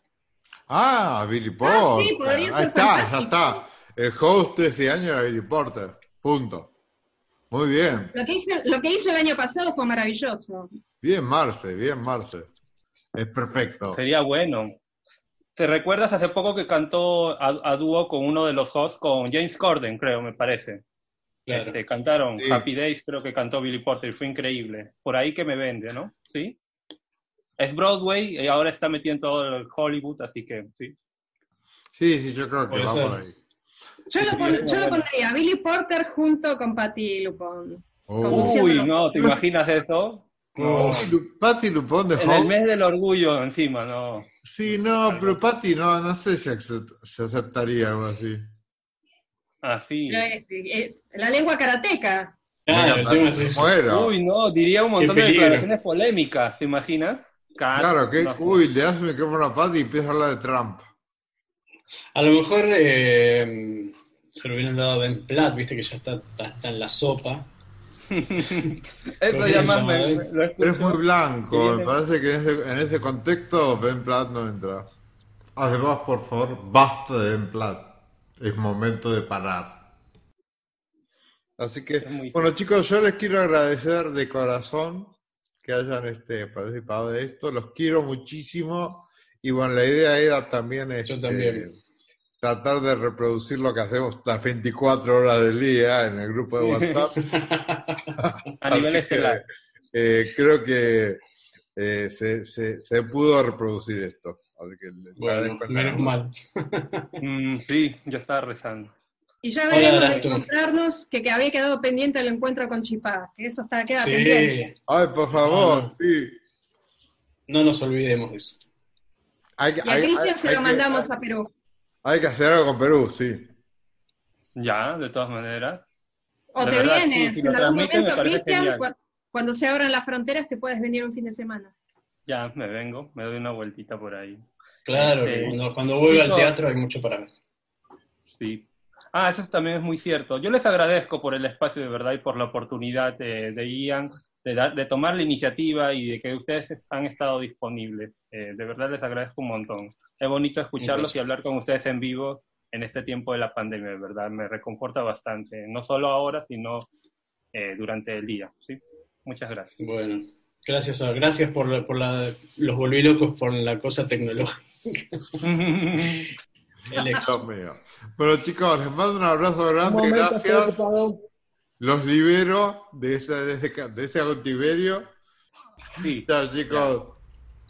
Ah, Billy Ah, Porter. sí, podría Ahí está, ya está. El host de ese año era Billy Porter. Punto. Muy bien. Lo que, hizo, lo que hizo el año pasado fue maravilloso. Bien, Marce, bien, Marce. Es perfecto. Sería bueno. ¿Te recuerdas hace poco que cantó a, a dúo con uno de los hosts, con James Corden, creo, me parece? Claro. Este, cantaron Sí. Happy Days, creo que cantó Billy Porter, y fue increíble. Por ahí que me vende, ¿no? ¿Sí? Es Broadway y ahora está metido en todo el Hollywood, así que sí. Sí, sí, yo creo que Puede va por ahí. Yo lo, pon- yo pondría Billy Porter junto con Patty Lupon. Oh. Uy, no, ¿te imaginas eso? No. Patty Lupón de En el mes del orgullo encima, no. Sí, no, pero Patty no, no sé si aceptaría algo así. Así. Eh, eh, La lengua karateca. Claro, el es muero. Uy, no, diría un montón de declaraciones polémicas, ¿te imaginas? Cat, Claro, que, no uy, le das un micrófono a Patty y empieza a hablar de Trump. A lo mejor eh, se lo hubieran dado a Ben Platt, viste que ya está, está, está en la sopa. Eso ya más me, me- lo Pero es muy blanco, me parece que en ese, en ese contexto Ben Platt no entra. Además, por favor, basta de Ben Platt. Es momento de parar. Así que, bueno chicos, yo les quiero agradecer de corazón que hayan este, participado de esto. Los quiero muchísimo. Y bueno, la idea era también, este, también. tratar de reproducir lo que hacemos las 24 horas del día en el grupo de WhatsApp. A nivel que, estelar. eh, creo que eh, se, se- se pudo reproducir esto. Así que les Bueno, agradezco menos mal. Mm, sí, yo estaba rezando. Y ya Hola, veremos de encontrarnos que, que había quedado pendiente el encuentro con Chipá, que eso está, queda pendiente. Ay, por favor, Ah. sí. no nos olvidemos de eso. Hay, Y a hay- Cristian hay- se hay lo que- mandamos a Perú. hay que hacer algo con Perú, sí. Ya, de todas maneras. O De te verdad, vienes sí, si en algún momento, Cristian, cuando se abran las fronteras te puedes venir un fin de semana. Ya, me vengo, me doy una vueltita por ahí. Claro, Este, cuando, cuando vuelva al teatro hay mucho para ver. Sí. Ah, eso también es muy cierto. Yo les agradezco por el espacio de verdad y por la oportunidad de, de Ian de, de tomar la iniciativa y de que ustedes es- han estado disponibles. Eh, de verdad les agradezco un montón. Es bonito escucharlos placer. y hablar con ustedes en vivo en este tiempo de la pandemia, de verdad. Me reconforta bastante. No solo ahora, sino eh, durante el día. ¿sí? Muchas gracias. Bueno, gracias, a- gracias por, la- por la- los volví locos por la cosa tecnológica. El ex. Dios mío. Bueno, chicos, les mando un abrazo grande, gracias. Los libero de, esta, de, este, ca- de cautiverio. Sí. Chao, chicos.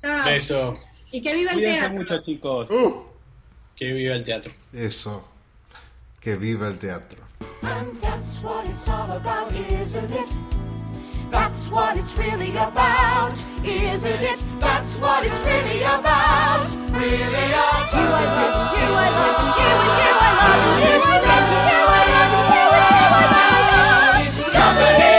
Chao. Beso. Y que viva el Cuídense teatro. mucho, chicos. Uh, Que viva el teatro. eso. Que viva el teatro. And that's what it's all about, isn't it? That's what it's really about, isn't it? That's what it's really about. Really about. You I did, you I did, you and you I love, you I love, you I love, you I love, you I love. Company.